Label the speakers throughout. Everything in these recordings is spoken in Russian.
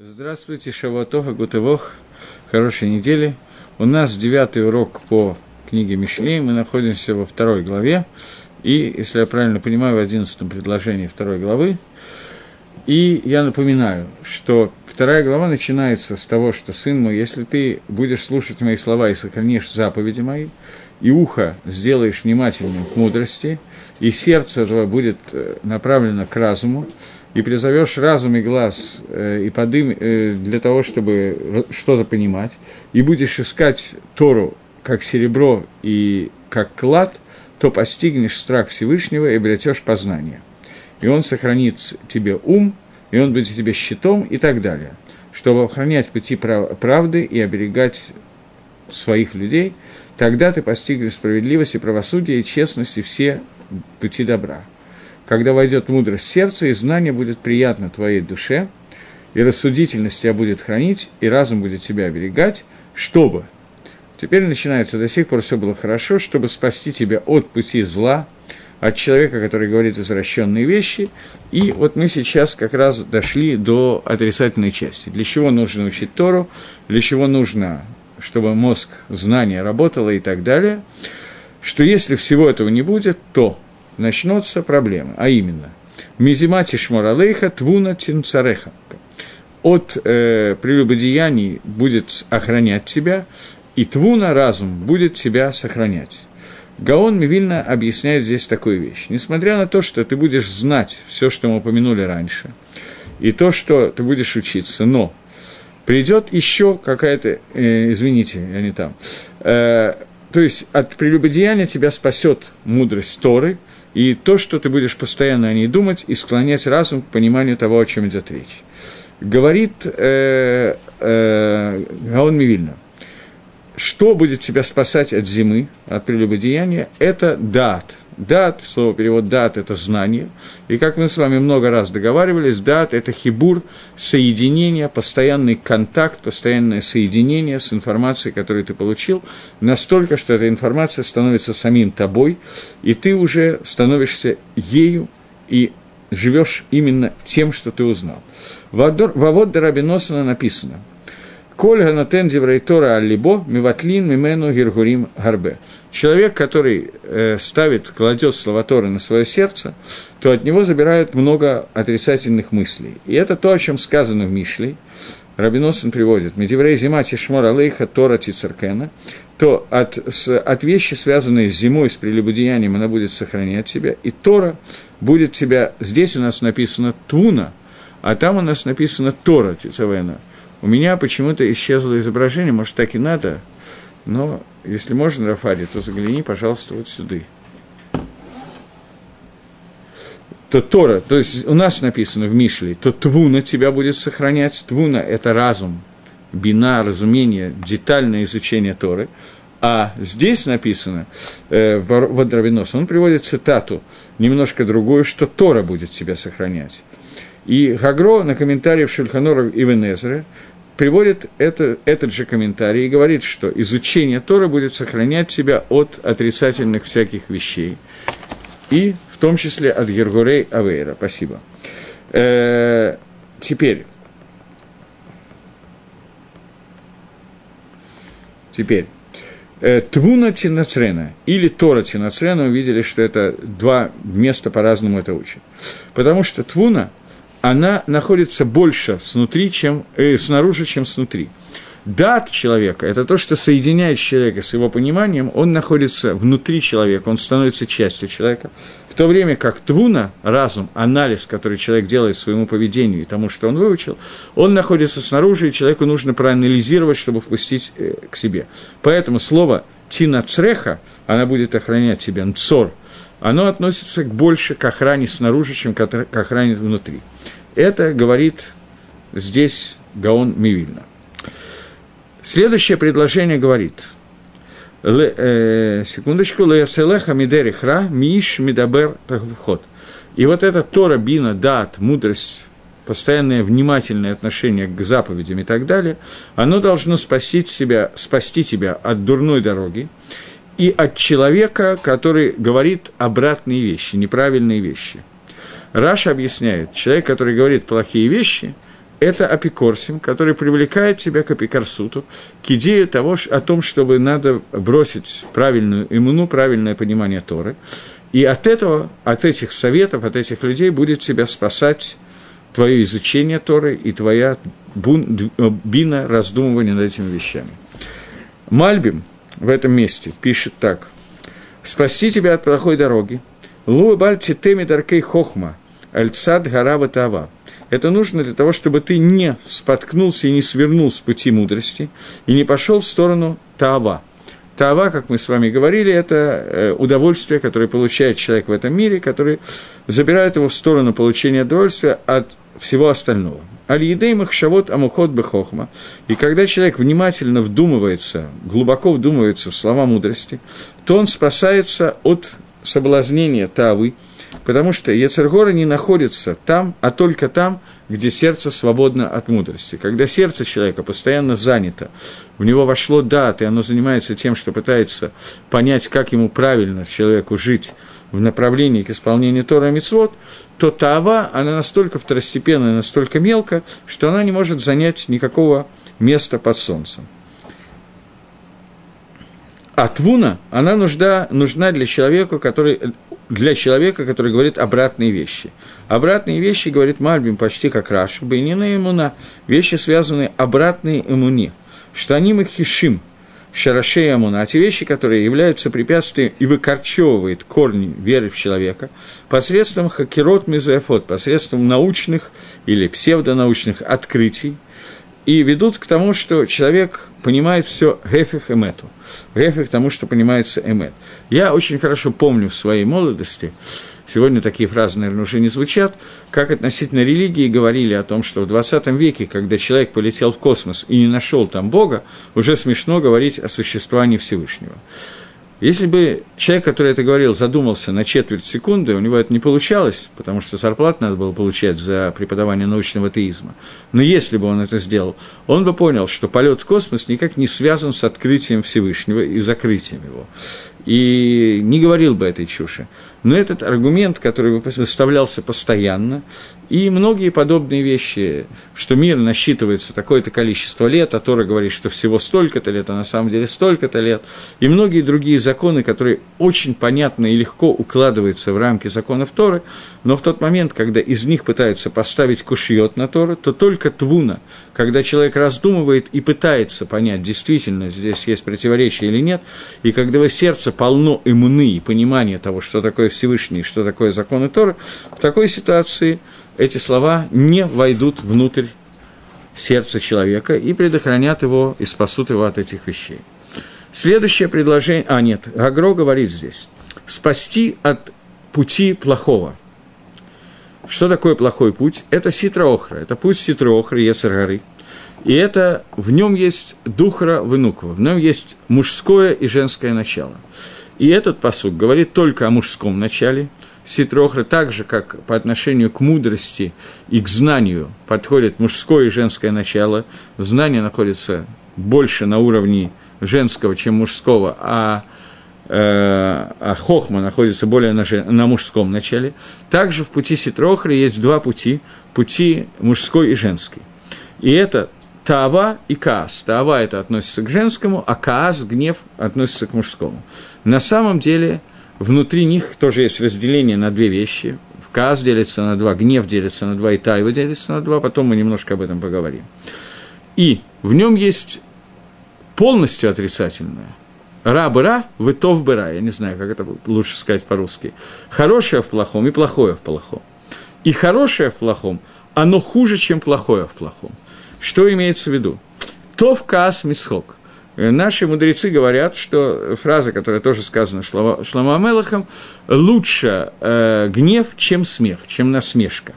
Speaker 1: Здравствуйте, Шавуатоха, Гутывох, хорошей недели. У нас девятый урок по книге Мишлей, мы находимся во второй главе, и, если я правильно понимаю, в одиннадцатом предложении второй главы. И я напоминаю, что вторая глава начинается с того, что, сын мой, если ты будешь слушать мои слова и сохранишь заповеди мои, и ухо сделаешь внимательным к мудрости, и сердце твое будет э, направлено к разуму, и призовешь разум и глаз э, и подым э, для того, чтобы что-то понимать, и будешь искать Тору как серебро и как клад, то постигнешь страх Всевышнего и обретешь познание. И он сохранит тебе ум, и он будет тебе щитом и так далее, чтобы охранять пути правды и оберегать своих людей, тогда ты постигнешь справедливость и правосудие и честность и все пути добра когда войдет мудрость в сердце, и знание будет приятно твоей душе, и рассудительность тебя будет хранить, и разум будет тебя оберегать, чтобы... Теперь начинается, до сих пор все было хорошо, чтобы спасти тебя от пути зла, от человека, который говорит извращенные вещи. И вот мы сейчас как раз дошли до отрицательной части. Для чего нужно учить Тору, для чего нужно, чтобы мозг знания работало и так далее. Что если всего этого не будет, то начнутся проблемы, а именно «Мизимати шморалейха твуна тинцареха». От э, прелюбодеяний будет охранять тебя, и твуна разум будет тебя сохранять. Гаон Мивильна объясняет здесь такую вещь. Несмотря на то, что ты будешь знать все, что мы упомянули раньше, и то, что ты будешь учиться, но придет еще какая-то, э, извините, я не там, э, то есть от прелюбодеяния тебя спасет мудрость Торы, и то, что ты будешь постоянно о ней думать и склонять разум к пониманию того, о чем идет речь. Говорит э, э, Гаон Мивильна, что будет тебя спасать от зимы, от прелюбодеяния, это дат. Дат, слово перевод дат – это знание. И как мы с вами много раз договаривались, дат – это хибур, соединение, постоянный контакт, постоянное соединение с информацией, которую ты получил, настолько, что эта информация становится самим тобой, и ты уже становишься ею и живешь именно тем, что ты узнал. В Авод Дарабиносана написано – Коль ганатен диврейтора аллибо, миватлин мимену гиргурим гарбе. Человек, который э, ставит, кладет слова Торы на свое сердце, то от него забирают много отрицательных мыслей. И это то, о чем сказано в Мишле. Рабиносин приводит, «Медиврей зима тишмор алейха Тора тицеркена», то от, с, от вещи, связанные с зимой, с прелюбодеянием, она будет сохранять тебя, и Тора будет тебя, здесь у нас написано «туна», а там у нас написано «Тора тицевена», у меня почему-то исчезло изображение, может, так и надо, но если можно, Рафари, то загляни, пожалуйста, вот сюда. То Тора, то есть у нас написано в Мишле, то Твуна тебя будет сохранять. Твуна – это разум, бина, разумение, детальное изучение Торы. А здесь написано, э, Водровинос, он приводит цитату, немножко другую, что Тора будет тебя сохранять. И Гагро на комментарии в Шульханора Ибн Эзре приводит это, этот же комментарий и говорит, что изучение Тора будет сохранять тебя от отрицательных всяких вещей, и в том числе от Гергурей Авейра. Спасибо. Э, теперь, теперь, э, Твуна Тинацрена или Тора Тинацрена, увидели, что это два места по-разному это учат. Потому что Твуна – она находится больше снутри, чем, э, снаружи, чем снутри. Дат человека – это то, что соединяет человека с его пониманием, он находится внутри человека, он становится частью человека, в то время как твуна, разум, анализ, который человек делает своему поведению и тому, что он выучил, он находится снаружи, и человеку нужно проанализировать, чтобы впустить э, к себе. Поэтому слово «тина цреха», она будет охранять тебя, «нцор», оно относится больше к охране снаружи, чем к охране внутри. Это говорит здесь Гаон Мивильна. Следующее предложение говорит, э, секундочку, Леяцелеха Мидери Хра, Миш Мидабер Тахвхот. И вот эта Тора, Бина, Дат, мудрость, постоянное внимательное отношение к заповедям и так далее, оно должно спасти себя, спасти тебя от дурной дороги и от человека, который говорит обратные вещи, неправильные вещи. Раша объясняет, человек, который говорит плохие вещи, это апикорсим, который привлекает тебя к апикорсуту, к идее того, о том, чтобы надо бросить правильную иммуну, правильное понимание Торы. И от этого, от этих советов, от этих людей будет тебя спасать твое изучение Торы и твоя бун, бина раздумывания над этими вещами. Мальбим в этом месте пишет так. «Спасти тебя от плохой дороги. Лу баль теми даркей хохма, альцад гарава тава». Это нужно для того, чтобы ты не споткнулся и не свернул с пути мудрости, и не пошел в сторону Таава. Таава, как мы с вами говорили, это э, удовольствие, которое получает человек в этом мире, который забирает его в сторону получения удовольствия от всего остального. Аль-Едей Махшавот Амухот Бехохма. И когда человек внимательно вдумывается, глубоко вдумывается в слова мудрости, то он спасается от соблазнения Тавы, потому что Ецергора не находится там, а только там, где сердце свободно от мудрости. Когда сердце человека постоянно занято, в него вошло дат, и оно занимается тем, что пытается понять, как ему правильно человеку жить в направлении к исполнению Тора и Мицвод, то Таава, она настолько второстепенная, настолько мелко, что она не может занять никакого места под солнцем. А твуна, она нужда, нужна для человека, который, для человека, который говорит обратные вещи. Обратные вещи, говорит Мальбим, почти как Раша, Бейнина иммуна, вещи, связанные обратные иммуне, что они махишим, шарашей амуна, а те вещи, которые являются препятствием и выкорчевывают корни веры в человека, посредством хакерот мизоэфот, посредством научных или псевдонаучных открытий, и ведут к тому, что человек понимает все гефих эмету. Гефих тому, что понимается эмет. Я очень хорошо помню в своей молодости, сегодня такие фразы, наверное, уже не звучат, как относительно религии говорили о том, что в 20 веке, когда человек полетел в космос и не нашел там Бога, уже смешно говорить о существовании Всевышнего. Если бы человек, который это говорил, задумался на четверть секунды, у него это не получалось, потому что зарплату надо было получать за преподавание научного атеизма. Но если бы он это сделал, он бы понял, что полет в космос никак не связан с открытием Всевышнего и закрытием его. И не говорил бы этой чуши. Но этот аргумент, который выставлялся постоянно, и многие подобные вещи, что мир насчитывается такое-то количество лет, а Тора говорит, что всего столько-то лет, а на самом деле столько-то лет, и многие другие законы, которые очень понятно и легко укладываются в рамки законов Торы, но в тот момент, когда из них пытаются поставить кушьет на Тору, то только твуна, когда человек раздумывает и пытается понять, действительно здесь есть противоречие или нет, и когда его сердце полно иммуны и понимания того, что такое Всевышний, что такое законы Торы, в такой ситуации – эти слова не войдут внутрь сердца человека и предохранят его и спасут его от этих вещей. Следующее предложение... А, нет, Гагро говорит здесь. Спасти от пути плохого. Что такое плохой путь? Это ситроохра. Это путь ситроохры, Ецаргары. И это, в нем есть духра вынуква, в нем есть мужское и женское начало. И этот посуд говорит только о мужском начале, Ситрохра так же, как по отношению к мудрости и к знанию подходит мужское и женское начало. Знание находится больше на уровне женского, чем мужского, а, э, а хохма находится более на, жен, на мужском начале. Также в пути Ситрохры есть два пути, пути мужской и женский. И это Таава и Каас. Таава это относится к женскому, а Каас, гнев, относится к мужскому. На самом деле – внутри них тоже есть разделение на две вещи. Каз делится на два, гнев делится на два, и Тайва делится на два, потом мы немножко об этом поговорим. И в нем есть полностью отрицательное. Ра бы ра, вытов бы ра. Я не знаю, как это лучше сказать по-русски. Хорошее в плохом и плохое в плохом. И хорошее в плохом, оно хуже, чем плохое в плохом. Что имеется в виду? Тов каас мисхок. Э, наши мудрецы говорят, что фраза, которая тоже сказана Шломо Амелахом, лучше э, гнев, чем смех, чем насмешка.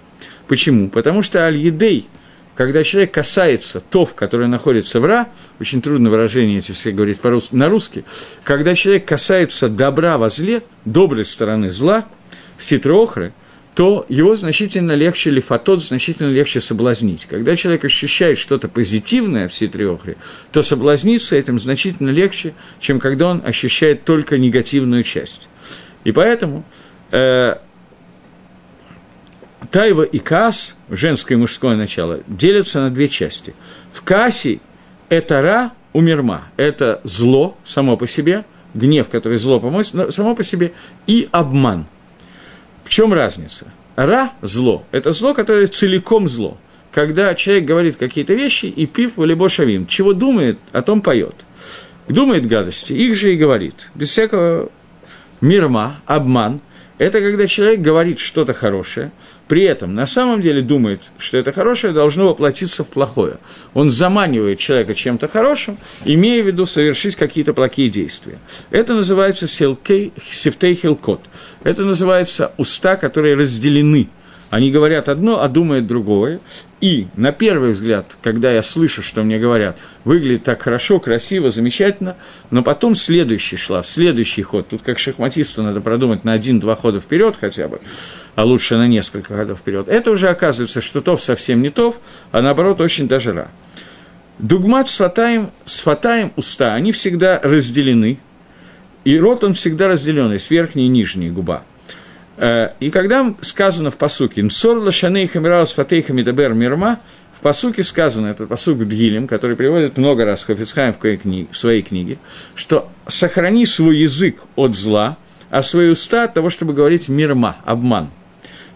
Speaker 1: Почему? Потому что аль-едей, когда человек касается тов, который находится в ра, очень трудно выражение эти все говорить по-русски, на русский, когда человек касается добра во зле, доброй стороны зла, ситрохры, то его значительно легче, лифатот значительно легче соблазнить. Когда человек ощущает что-то позитивное в ситриохре, то соблазниться этим значительно легче, чем когда он ощущает только негативную часть. И поэтому э, Тайва и Каас, женское и мужское начало, делятся на две части. В Каасе это Ра у Мирма, это зло само по себе, гнев, который зло помощь, само по себе, и обман. Чем разница? Ра – зло, это зло, которое целиком зло. Когда человек говорит какие-то вещи, и пив либо шавим, чего думает, о том поет. Думает гадости, их же и говорит, без всякого мирма, обман – это когда человек говорит что-то хорошее, при этом на самом деле думает, что это хорошее должно воплотиться в плохое. Он заманивает человека чем-то хорошим, имея в виду совершить какие-то плохие действия. Это называется сифтей хилкот. Это называется уста, которые разделены – они говорят одно, а думают другое. И на первый взгляд, когда я слышу, что мне говорят, выглядит так хорошо, красиво, замечательно, но потом следующий шлав, следующий ход. Тут как шахматисту надо продумать на один-два хода вперед хотя бы, а лучше на несколько ходов вперед. Это уже оказывается, что тов совсем не тов, а наоборот очень даже ра. Дугмат с фатаем, с фатаем уста, они всегда разделены, и рот он всегда разделен, есть верхняя и нижняя губа – и когда сказано в посуке «Нсор лашаней хамираус фатейха мидабер мирма», в посуке сказано, это посук Бдгилем, который приводит много раз Хафицхайм в своей книге, что «сохрани свой язык от зла, а свои уста от того, чтобы говорить мирма, обман».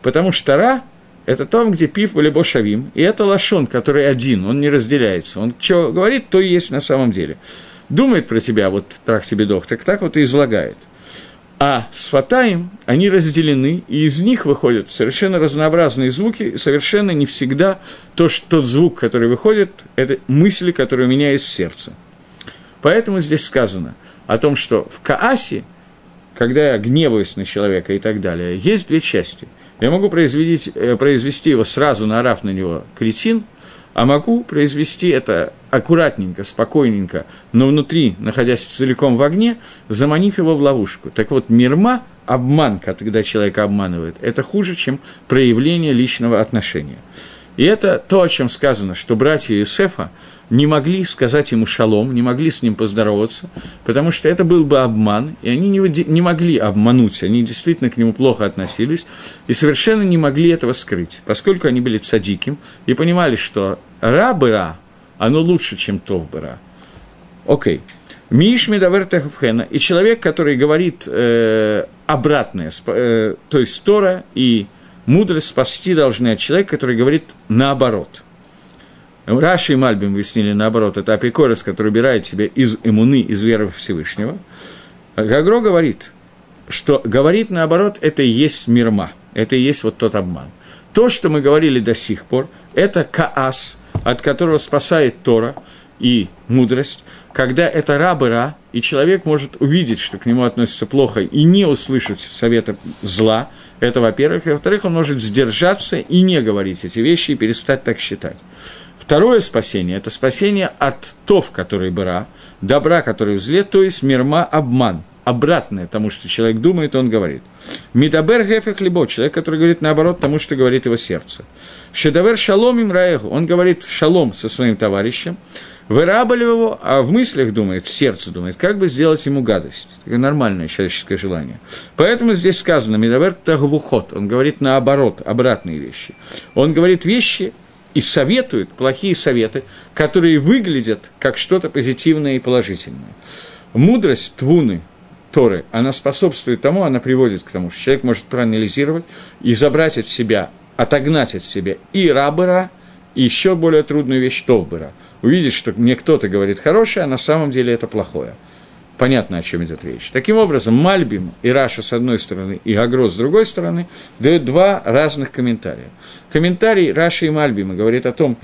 Speaker 1: Потому что Ра – это там, где пив или бошавим, и это лашон, который один, он не разделяется. Он что говорит, то и есть на самом деле. Думает про тебя, вот так тебе дох, так так вот и излагает – а с фатаем они разделены, и из них выходят совершенно разнообразные звуки, совершенно не всегда то, что, тот звук, который выходит, это мысли, которые у меня есть в сердце. Поэтому здесь сказано о том, что в Каасе, когда я гневаюсь на человека и так далее, есть две части. Я могу произвести, э, произвести его сразу, нарав на него кретин – а могу произвести это аккуратненько, спокойненько, но внутри, находясь целиком в огне, заманив его в ловушку. Так вот, мирма, обман, когда человека обманывает, это хуже, чем проявление личного отношения. И это то, о чем сказано, что братья Иосифа не могли сказать ему шалом, не могли с ним поздороваться, потому что это был бы обман, и они не, не могли обмануть, они действительно к нему плохо относились, и совершенно не могли этого скрыть, поскольку они были цадиким и понимали, что ра-быра, оно лучше, чем тов-быра. Окей. Миш Медавер Техфхена, и человек, который говорит э, обратное, э, то есть Тора и мудрость спасти должны от человека, который говорит наоборот. Раши и Мальбим выяснили наоборот, это апикорис, который убирает себя из иммуны, из веры Всевышнего. Гагро говорит, что говорит наоборот, это и есть мирма, это и есть вот тот обман. То, что мы говорили до сих пор, это каас, от которого спасает Тора и мудрость, когда это рабыра, и человек может увидеть, что к нему относятся плохо, и не услышать совета зла, это во-первых, и во-вторых, он может сдержаться и не говорить эти вещи, и перестать так считать. Второе спасение – это спасение от тов, который быра, добра, который в то есть мирма – обман, обратное тому, что человек думает, он говорит. Мидабер гефех либо человек, который говорит наоборот тому, что говорит его сердце. Шедавер шалом им раеху, он говорит шалом со своим товарищем, Вырабали его, а в мыслях думает, в сердце думает, как бы сделать ему гадость. Такое нормальное человеческое желание. Поэтому здесь сказано, Медавер Тагвухот, он говорит наоборот, обратные вещи. Он говорит вещи и советует плохие советы, которые выглядят как что-то позитивное и положительное. Мудрость Твуны, Торы, она способствует тому, она приводит к тому, что человек может проанализировать и забрать от себя, отогнать от себя и рабыра, и еще более трудную вещь Товбера – увидеть, что мне кто-то говорит хорошее, а на самом деле это плохое. Понятно, о чем идет речь. Таким образом, Мальбим и Раши с одной стороны, и Агра с другой стороны дают два разных комментария. Комментарий Раши и Мальбима говорит о том,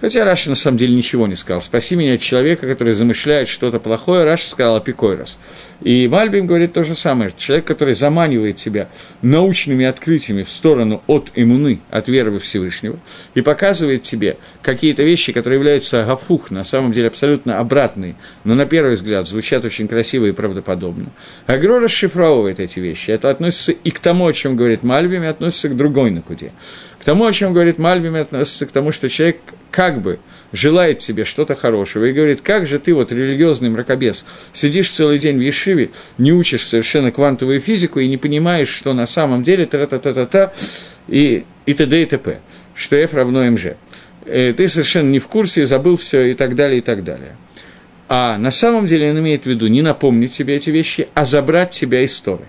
Speaker 1: Хотя Раши на самом деле ничего не сказал. «Спаси меня от человека, который замышляет что-то плохое», Раши сказал «אפיקורס». И Мальбим говорит то же самое. Человек, который заманивает себя научными открытиями в сторону от эмуны, от веры во Всевышнего, и показывает тебе какие-то вещи, которые являются הפוך, на самом деле абсолютно обратные, но на первый взгляд звучат очень красиво и правдоподобно. Агро расшифровывает эти вещи. Это относится и к тому, о чем говорит Мальбим, и относится к другой накуде тому, о чем говорит Мальбим, относится к тому, что человек как бы желает себе что-то хорошего и говорит, как же ты, вот религиозный мракобес, сидишь целый день в Ешиве, не учишь совершенно квантовую физику и не понимаешь, что на самом деле та-та-та-та-та, и, и т.д. и т.п., что f равно mg. Э, ты совершенно не в курсе, забыл все и так далее, и так далее. А на самом деле он имеет в виду не напомнить себе эти вещи, а забрать тебя из Торы.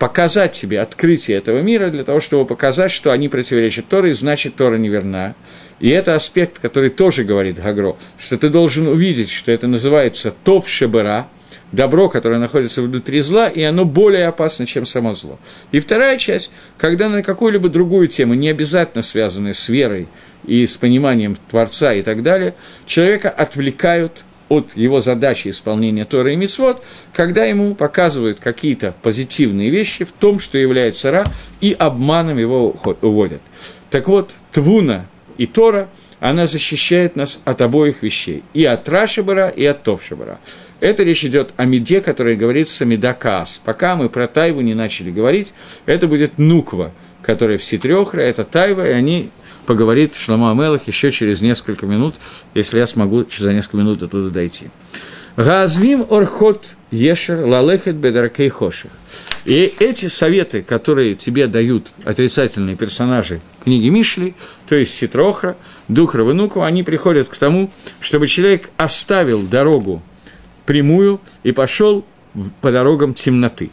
Speaker 1: Показать тебе открытие этого мира для того, чтобы показать, что они противоречат Торе, и значит, Тора неверна. И это аспект, который тоже говорит Гагро, что ты должен увидеть, что это называется топ шебера, добро, которое находится внутри зла, и оно более опасно, чем само зло. И вторая часть, когда на какую-либо другую тему, не обязательно связанную с верой и с пониманием Творца и так далее, человека отвлекают от его задачи исполнения Торы и Мицвод, когда ему показывают какие-то позитивные вещи в том, что является Ра, и обманом его уводят. Так вот, Твуна и Тора, она защищает нас от обоих вещей, и от Рашибара, и от Товшибара. Это речь идет о меде, которая говорится меда каас. Пока мы про тайву не начали говорить, это будет нуква, которая в ситрехра, это тайва, и они поговорит Шлома Амелах еще через несколько минут, если я смогу за несколько минут оттуда дойти. Газвим орхот ешер лалехет бедаркей хоших. И эти советы, которые тебе дают отрицательные персонажи книги Мишли, то есть Ситрохра, Дух Равенуку, они приходят к тому, чтобы человек оставил дорогу прямую и пошел по дорогам темноты.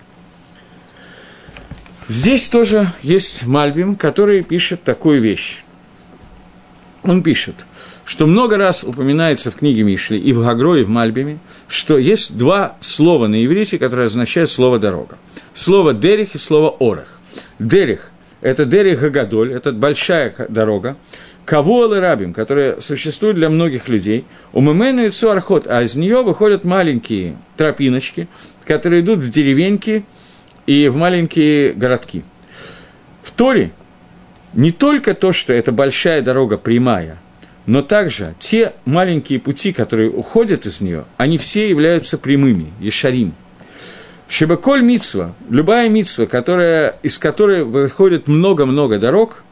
Speaker 1: Здесь тоже есть Мальбим, который пишет такую вещь он пишет, что много раз упоминается в книге Мишли и в Гагро, и в Мальбиме, что есть два слова на иврите, которые означают слово «дорога». Слово «дерих» и слово «орах». «Дерих» – это «дерих Гагадоль», это большая дорога, Кавуал и Рабим, которая существует для многих людей, у Мемену и Цуархот, а из нее выходят маленькие тропиночки, которые идут в деревеньки и в маленькие городки. В Торе не только то, что это большая дорога прямая, но также те маленькие пути, которые уходят из нее, они все являются прямыми, ешарим. Шебеколь мицва, любая мицва, которая, из которой выходит много-много дорог,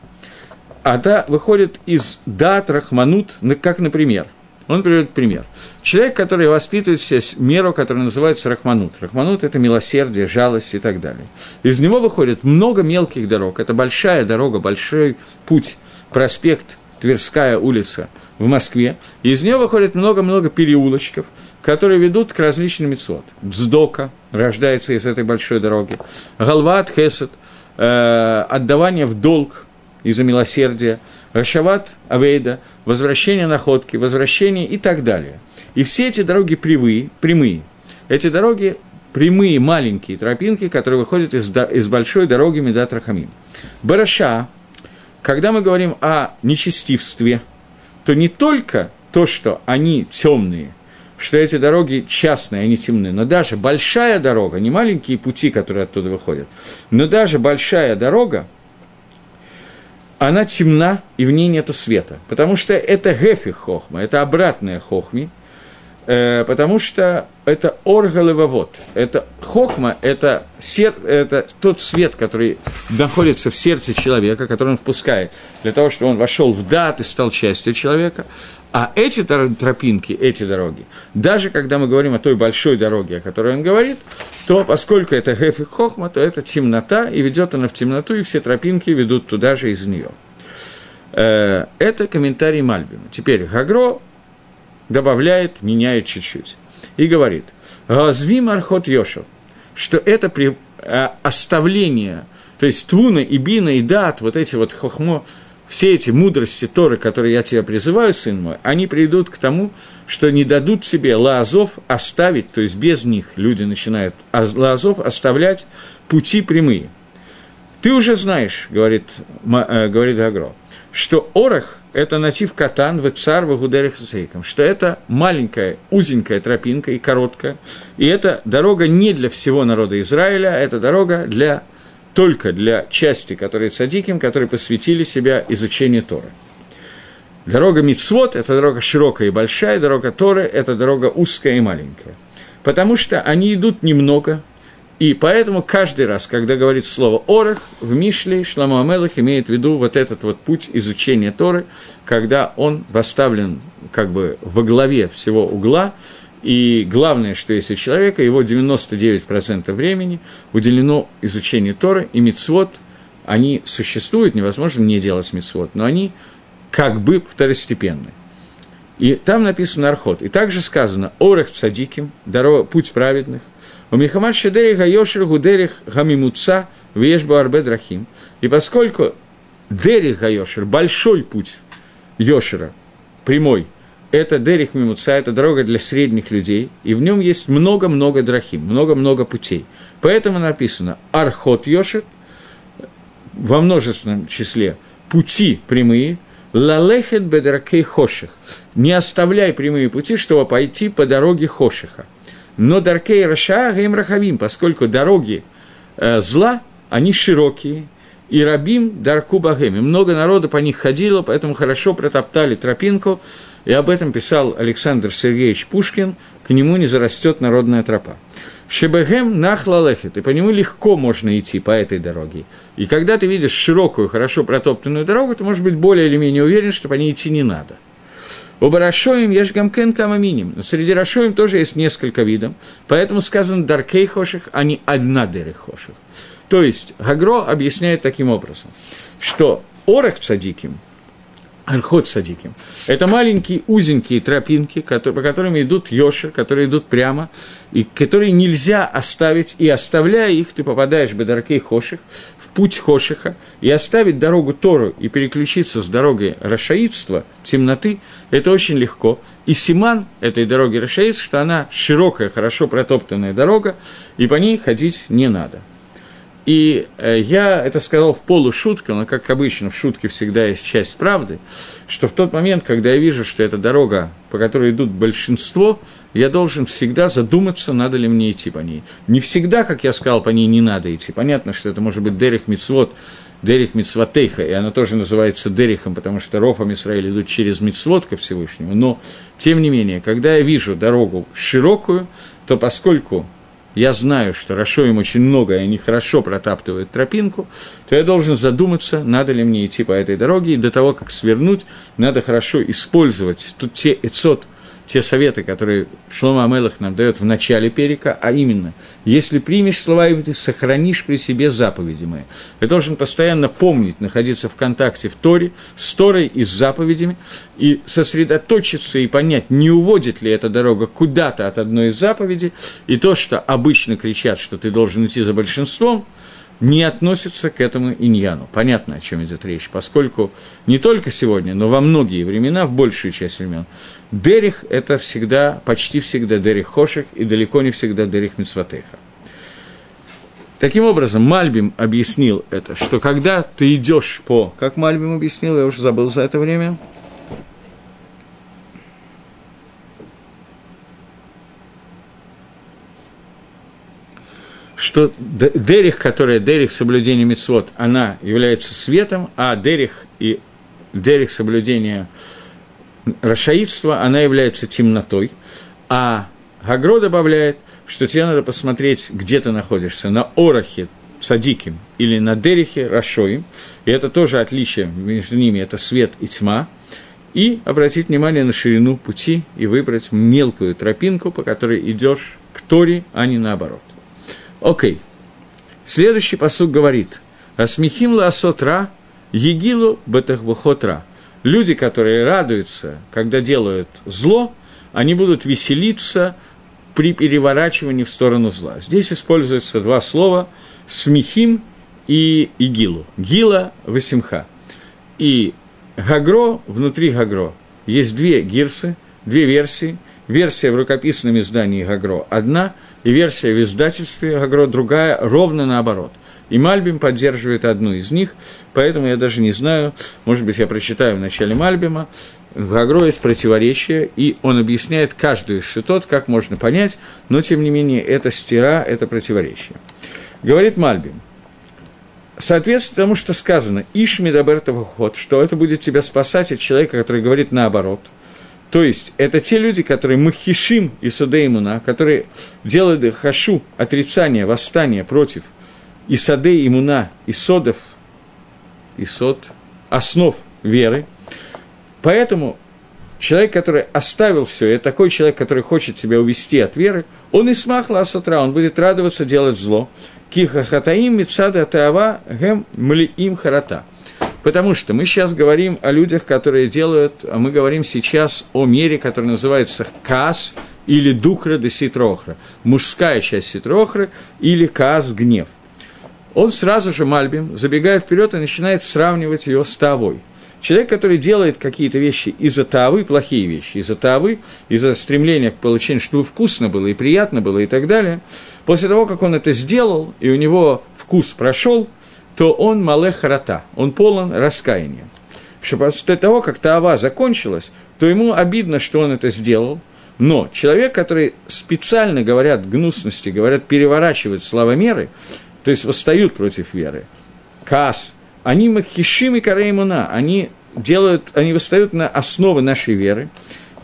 Speaker 1: она выходит из дат, рахманут, как, например, он приводит пример. Человек, который воспитывает себе меру, которая называется рахманут. Рахманут – это милосердие, жалость и так далее. Из него выходит много мелких дорог. Это большая дорога, большой путь, проспект, Тверская улица в Москве. И из нее выходит много-много переулочков, которые ведут к различным мецвод. Бздока рождается из этой большой дороги. Галват, Хесед, э, отдавание в долг из-за милосердия – Рашават Авейда, возвращение находки, возвращение и так далее. И все эти дороги прямые, прямые. Эти дороги прямые маленькие тропинки, которые выходят из, из большой дороги Медат Рахамим. Бараша, когда мы говорим о нечестивстве, то не только то, что они темные, что эти дороги частные, они темные, но даже большая дорога, не маленькие пути, которые оттуда выходят, но даже большая дорога, она темна, и в ней нет света. Потому что это гефи хохма, это обратная хохми, потому что это оргалевовод. Это хохма, это, сер, это тот свет, который находится в сердце человека, который он впускает для того, чтобы он вошел в дат и стал частью человека. А эти тропинки, эти дороги, даже когда мы говорим о той большой дороге, о которой он говорит, то поскольку это Геф и Хохма, то это темнота, и ведет она в темноту, и все тропинки ведут туда же из нее. Э, это комментарий Мальбима. Теперь Гагро добавляет, меняет чуть-чуть, и говорит, «Газвим архот Йошев», что это при, э, оставление, то есть Твуна и Бина и Дат, вот эти вот хохмо, все эти мудрости Торы, которые я тебя призываю, сын мой, они придут к тому, что не дадут себе лаазов оставить, то есть без них люди начинают лаазов оставлять пути прямые. Ты уже знаешь, говорит, э, говорит Агро, что Орах – это натив катан в цар в гудерих что это маленькая, узенькая тропинка и короткая, и это дорога не для всего народа Израиля, а это дорога для только для части, которые цадиким, которые посвятили себя изучению Торы. Дорога Мицвод – это дорога широкая и большая, дорога Торы – это дорога узкая и маленькая. Потому что они идут немного, и поэтому каждый раз, когда говорит слово «орах», в Мишле Шламу Амелах имеет в виду вот этот вот путь изучения Торы, когда он поставлен как бы во главе всего угла, и главное, что есть у человека, его 99% времени уделено изучению Торы и Мицвод, они существуют, невозможно не делать мицвод, но они как бы второстепенны. И там написано Архот. И также сказано Орех цадиким, дорога, путь праведных. У Михамад Шедерих Айошер Гудерих Гамимуца Вешбу Арбе Драхим. И поскольку Дерих Айошер, большой путь Йошера, прямой, это Дерих Мимуца, это дорога для средних людей, и в нем есть много-много драхим, много-много путей. Поэтому написано Архот Йошер, во множественном числе пути прямые, Лалехет бедракей хоших. Не оставляй прямые пути, чтобы пойти по дороге хошиха. Но даркей раша гейм рахавим, поскольку дороги э, зла, они широкие, и рабим дарку багем. И много народа по них ходило, поэтому хорошо протоптали тропинку, и об этом писал Александр Сергеевич Пушкин, к нему не зарастет народная тропа. Шебегем нахлалехет, и по нему легко можно идти по этой дороге. И когда ты видишь широкую, хорошо протоптанную дорогу, ты можешь быть более или менее уверен, что по ней идти не надо. У Барашоим есть гамкен камаминим, среди Рашоим тоже есть несколько видов, поэтому сказано даркей хоших, а не одна дерек хоших. То есть Гагро объясняет таким образом, что Орех цадиким – Архот садиким. Это маленькие узенькие тропинки, которые, по которым идут йоши, которые идут прямо, и которые нельзя оставить, и оставляя их, ты попадаешь в Бедаркей Хоших, путь Хошиха, и оставить дорогу Тору и переключиться с дороги Рашаидства, темноты, это очень легко. И Симан этой дороги Рашаидства, что она широкая, хорошо протоптанная дорога, и по ней ходить не надо. И э, я это сказал в полушутку, но, как обычно, в шутке всегда есть часть правды, что в тот момент, когда я вижу, что это дорога, по которой идут большинство, я должен всегда задуматься, надо ли мне идти по ней. Не всегда, как я сказал, по ней не надо идти. Понятно, что это может быть Дерих Мицвод, Дерих Мицватейха, и она тоже называется Дерихом, потому что Рофам Израиль идут через Мицвод ко Всевышнему. Но, тем не менее, когда я вижу дорогу широкую, то поскольку я знаю, что Рашоим очень много, и они хорошо протаптывают тропинку, то я должен задуматься, надо ли мне идти по этой дороге, и до того, как свернуть, надо хорошо использовать тут те эцот, те советы, которые Шлома Амелах нам дает в начале перика, а именно, если примешь слова и ты сохранишь при себе заповеди мои. Ты должен постоянно помнить, находиться в контакте в Торе, с Торой и с заповедями, и сосредоточиться и понять, не уводит ли эта дорога куда-то от одной из заповедей, и то, что обычно кричат, что ты должен идти за большинством – не относится к этому иньяну. Понятно, о чем идет речь, поскольку не только сегодня, но во многие времена, в большую часть времен, Дерих – это всегда, почти всегда Дерих Хошек и далеко не всегда Дерих Мицватеха. Таким образом, Мальбим объяснил это, что когда ты идешь по... Как Мальбим объяснил, я уже забыл за это время – что дерих, которая дерих соблюдения мецвод, она является светом, а дерих и дерих соблюдения рашаидства, она является темнотой. А Гагро добавляет, что тебе надо посмотреть, где ты находишься, на Орахе, Садиким, или на Дерихе, Рашоим, и это тоже отличие между ними, это свет и тьма, и обратить внимание на ширину пути и выбрать мелкую тропинку, по которой идешь к Торе, а не наоборот. Окей. Следующий посуд говорит. Асмихим лаасотра, егилу бетахбухотра. Люди, которые радуются, когда делают зло, они будут веселиться при переворачивании в сторону зла. Здесь используются два слова «смехим» и «игилу». «Гила» – «васимха». И «гагро» внутри «гагро» есть две гирсы, две версии. Версия в рукописном издании «гагро» одна – и версия в издательстве Гагро другая, ровно наоборот. И Мальбим поддерживает одну из них, поэтому я даже не знаю, может быть, я прочитаю в начале Мальбима, в Гагро есть противоречие, и он объясняет каждую из шитот, как можно понять, но, тем не менее, это стира, это противоречие. Говорит Мальбим, соответственно тому, что сказано, «Иш медабертов ход», что это будет тебя спасать от человека, который говорит наоборот – то есть, это те люди, которые махишим и судеймуна, которые делают хашу, отрицание, восстание против и садей имуна, и содов, и сод, основ веры. Поэтому человек, который оставил все, это такой человек, который хочет тебя увести от веры, он и смахла с утра, он будет радоваться делать зло. Киха хатаим мицада таава гем млиим харата. Потому что мы сейчас говорим о людях, которые делают, а мы говорим сейчас о мере, который называется каас или духра де ситрохра, мужская часть ситрохры или каас гнев. Он сразу же, Мальбим, забегает вперед и начинает сравнивать ее с тавой – Человек, который делает какие-то вещи из-за тавы, плохие вещи, из-за тавы, из-за стремления к получению, чтобы вкусно было и приятно было и так далее, после того, как он это сделал, и у него вкус прошел, то он малех харата, он полон раскаяния. Что после того, как тава закончилась, то ему обидно, что он это сделал, но человек, который специально говорят гнусности, говорят переворачивают славомеры, то есть восстают против веры, кас, они махишим и кареймуна, они делают, они восстают на основы нашей веры,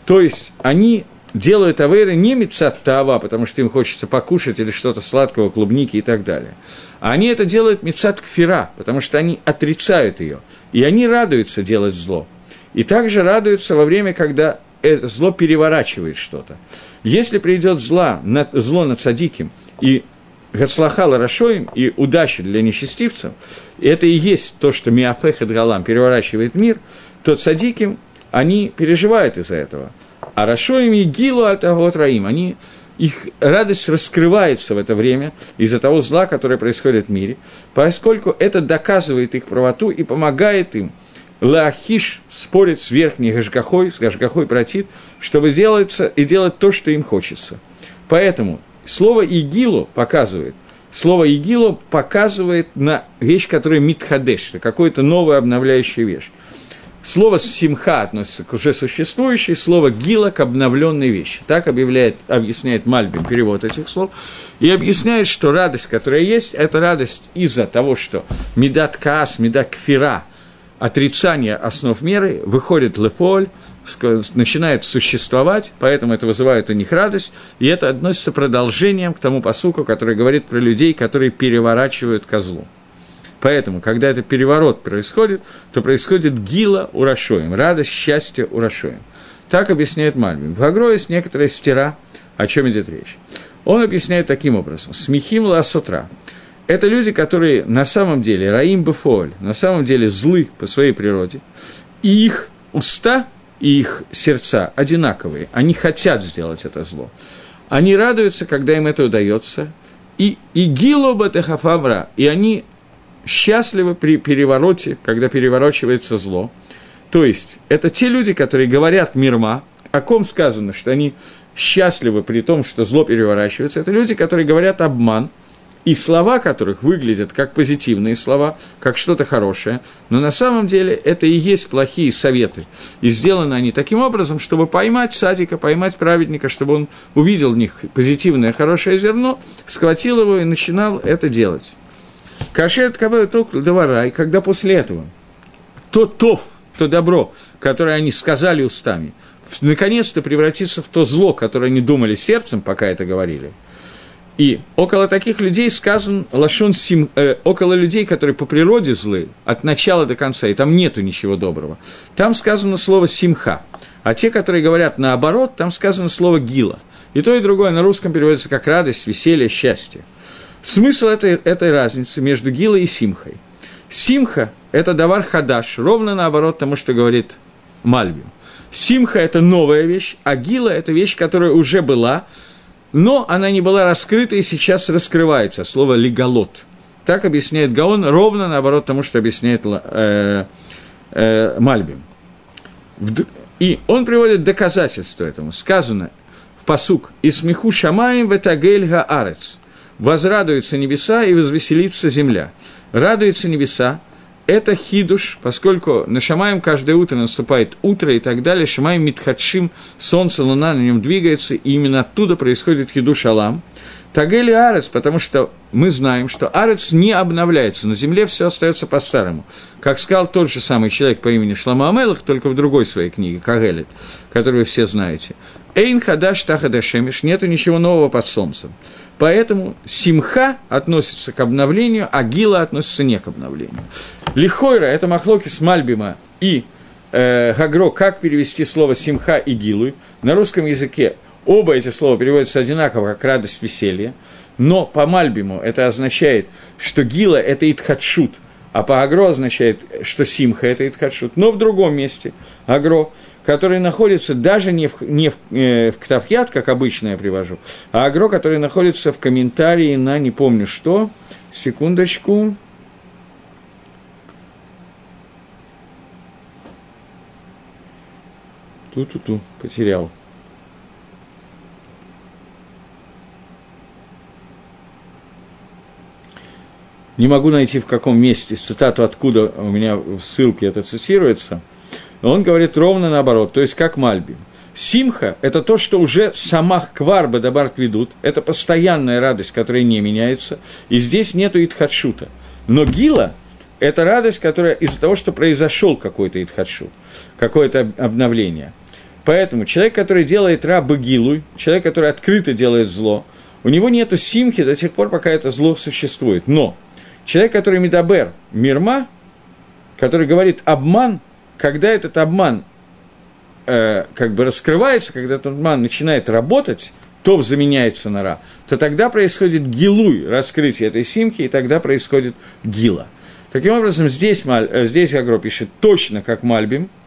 Speaker 1: то есть они делают авейры не мецат тава, потому что им хочется покушать или что-то сладкого, клубники и так далее, а они это делают мецат кфира, потому что они отрицают ее, и они радуются делать зло. И также радуются во время, когда это зло переворачивает что-то. Если придет зла, на, зло над садиким, и Гацлахала Рашоим и удачи для нечестивцев, это и есть то, что Миафехет Галам переворачивает мир, то цадиким, они переживают из-за этого. А Рашоим и Гилу Альтагот Раим, они, их радость раскрывается в это время из-за того зла, которое происходит в мире, поскольку это доказывает их правоту и помогает им Лахиш спорить с верхней Гашгахой, с Гашгахой протит, чтобы сделать и делать то, что им хочется. Поэтому Слово «игилу» показывает, слово «игилу» показывает на вещь, которая митхадеш, какую-то новую обновляющую вещь. Слово «симха» относится к уже существующей, слово «гила» к обновленной вещи. Так объявляет, объясняет Мальбин перевод этих слов. И объясняет, что радость, которая есть, это радость из-за того, что медат каас, медат кфира, отрицание основ меры, выходит леполь, начинает существовать, поэтому это вызывает у них радость, и это относится продолжением к тому посуку, который говорит про людей, которые переворачивают козлу. Поэтому, когда этот переворот происходит, то происходит гила урашоем, радость, счастье урашоем. Так объясняет Мальбим. В Агро есть некоторые стира, о чем идет речь. Он объясняет таким образом. Смехим ла с утра. Это люди, которые на самом деле, раим бефоль, на самом деле злы по своей природе, и их уста и их сердца одинаковые. Они хотят сделать это зло. Они радуются, когда им это удается. И, и гилоба техафамра, и они счастливы при перевороте, когда переворачивается зло. То есть, это те люди, которые говорят мирма, о ком сказано, что они счастливы при том, что зло переворачивается. Это люди, которые говорят обман – и слова которых выглядят как позитивные слова, как что-то хорошее, но на самом деле это и есть плохие советы. И сделаны они таким образом, чтобы поймать садика, поймать праведника, чтобы он увидел в них позитивное, хорошее зерно, схватил его и начинал это делать. Кашет кабэ ток и когда после этого то тов, то добро, которое они сказали устами, наконец-то превратится в то зло, которое они думали сердцем, пока это говорили – и около таких людей сказан лашон сим, э, около людей, которые по природе злы, от начала до конца, и там нету ничего доброго, там сказано слово симха. А те, которые говорят наоборот, там сказано слово гила. И то, и другое на русском переводится как радость, веселье, счастье. Смысл этой, этой разницы между гилой и симхой. Симха – это давар хадаш, ровно наоборот тому, что говорит Мальбим. Симха – это новая вещь, а гила – это вещь, которая уже была, но она не была раскрыта и сейчас раскрывается, слово «леголот». Так объясняет Гаон, ровно наоборот тому, что объясняет э, э, Мальбим. И он приводит доказательство этому. Сказано в посук «И смеху шамаем ветагель арец» «Возрадуются небеса и возвеселится земля». Радуются небеса, это хидуш, поскольку на Шамаем каждое утро наступает утро и так далее, Шамаем Митхадшим, солнце, луна на нем двигается, и именно оттуда происходит хидуш Алам. Тагели Арец, потому что мы знаем, что Арец не обновляется, на земле все остается по-старому. Как сказал тот же самый человек по имени Шлама Амелах, только в другой своей книге, Кагелет, которую вы все знаете. Эйн Хадаш Тахадашемиш, нету ничего нового под солнцем. Поэтому симха относится к обновлению, а гила относится не к обновлению. Лихойра – это махлоки с Мальбима и э, гагро, как перевести слово симха и гилуй. На русском языке оба эти слова переводятся одинаково, как радость, веселье. Но по Мальбиму это означает, что гила – это итхадшут, а по агро означает, что симха – это итхадшут. Но в другом месте агро, который находится даже не в, не в, э, в ктафьят, как обычно я привожу, а агро, который находится в комментарии на не помню что, секундочку, Ту-ту-ту, потерял. Не могу найти, в каком месте цитату, откуда у меня в ссылке это цитируется. Он говорит ровно наоборот, то есть как Мальби. Симха – это то, что уже самах кварба добарт ведут, это постоянная радость, которая не меняется, и здесь нету итхадшута. Но гила – это радость, которая из-за того, что произошел какой-то итхадшут, какое-то обновление – Поэтому человек, который делает рабы гилуй, человек, который открыто делает зло, у него нет симхи до тех пор, пока это зло существует. Но человек, который медабер, мирма, который говорит обман, когда этот обман э, как бы раскрывается, когда этот обман начинает работать, то заменяется на ра, то тогда происходит гилуй, раскрытие этой симки, и тогда происходит гила. Таким образом, здесь, э, здесь Агро пишет точно как Мальбим –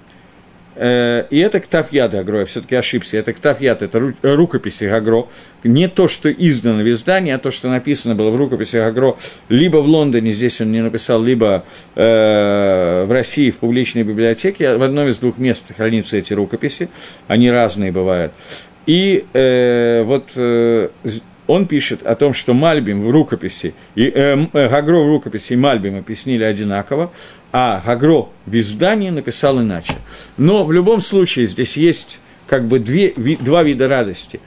Speaker 1: и это Ктафьят Агро, я все-таки ошибся, это Ктафьят, это рукописи Агро, не то, что издано в издании, а то, что написано было в рукописи Агро, либо в Лондоне, здесь он не написал, либо э, в России в публичной библиотеке, в одном из двух мест хранятся эти рукописи, они разные бывают. И э, вот э, он пишет о том, что Мальбим в рукописи, и, э, э, Гагро в рукописи и Мальбим объяснили одинаково, а Гагро в издании написал иначе. Но в любом случае здесь есть как бы две, ви, два вида радости.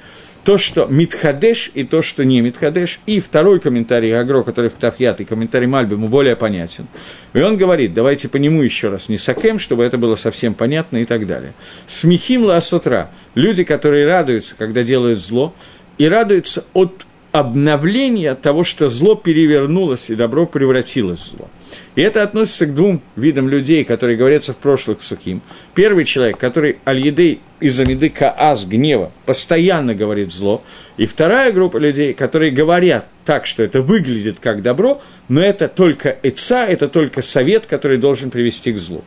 Speaker 1: То, что Митхадеш и то, что не Митхадеш. И второй комментарий Агро, который в Тафьят, и комментарий Мальбиму более понятен. И он говорит, давайте по нему еще раз, не сакем, чтобы это было совсем понятно и так далее. Смехим ла асотра. Люди, которые радуются, когда делают зло, и радуются от обновления того, что зло перевернулось и добро превратилось в зло. И это относится к двум видам людей, которые говорятся в прошлых сухим. Первый человек, который аль-едей из амиды каас, гнева, постоянно говорит зло. И вторая группа людей, которые говорят так, что это выглядит как добро, но это только эца, это только совет, который должен привести к злу.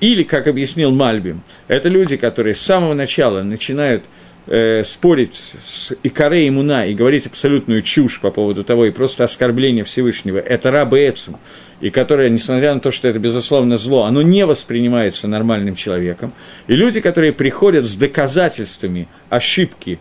Speaker 1: Или, как объяснил Мальбим, это люди, которые с самого начала начинают э, спорить с Икаре и Муна и говорить абсолютную чушь по поводу того и просто оскорбление Всевышнего, это рабы Эцем, и которое, несмотря на то, что это, безусловно, зло, оно не воспринимается нормальным человеком. И люди, которые приходят с доказательствами ошибки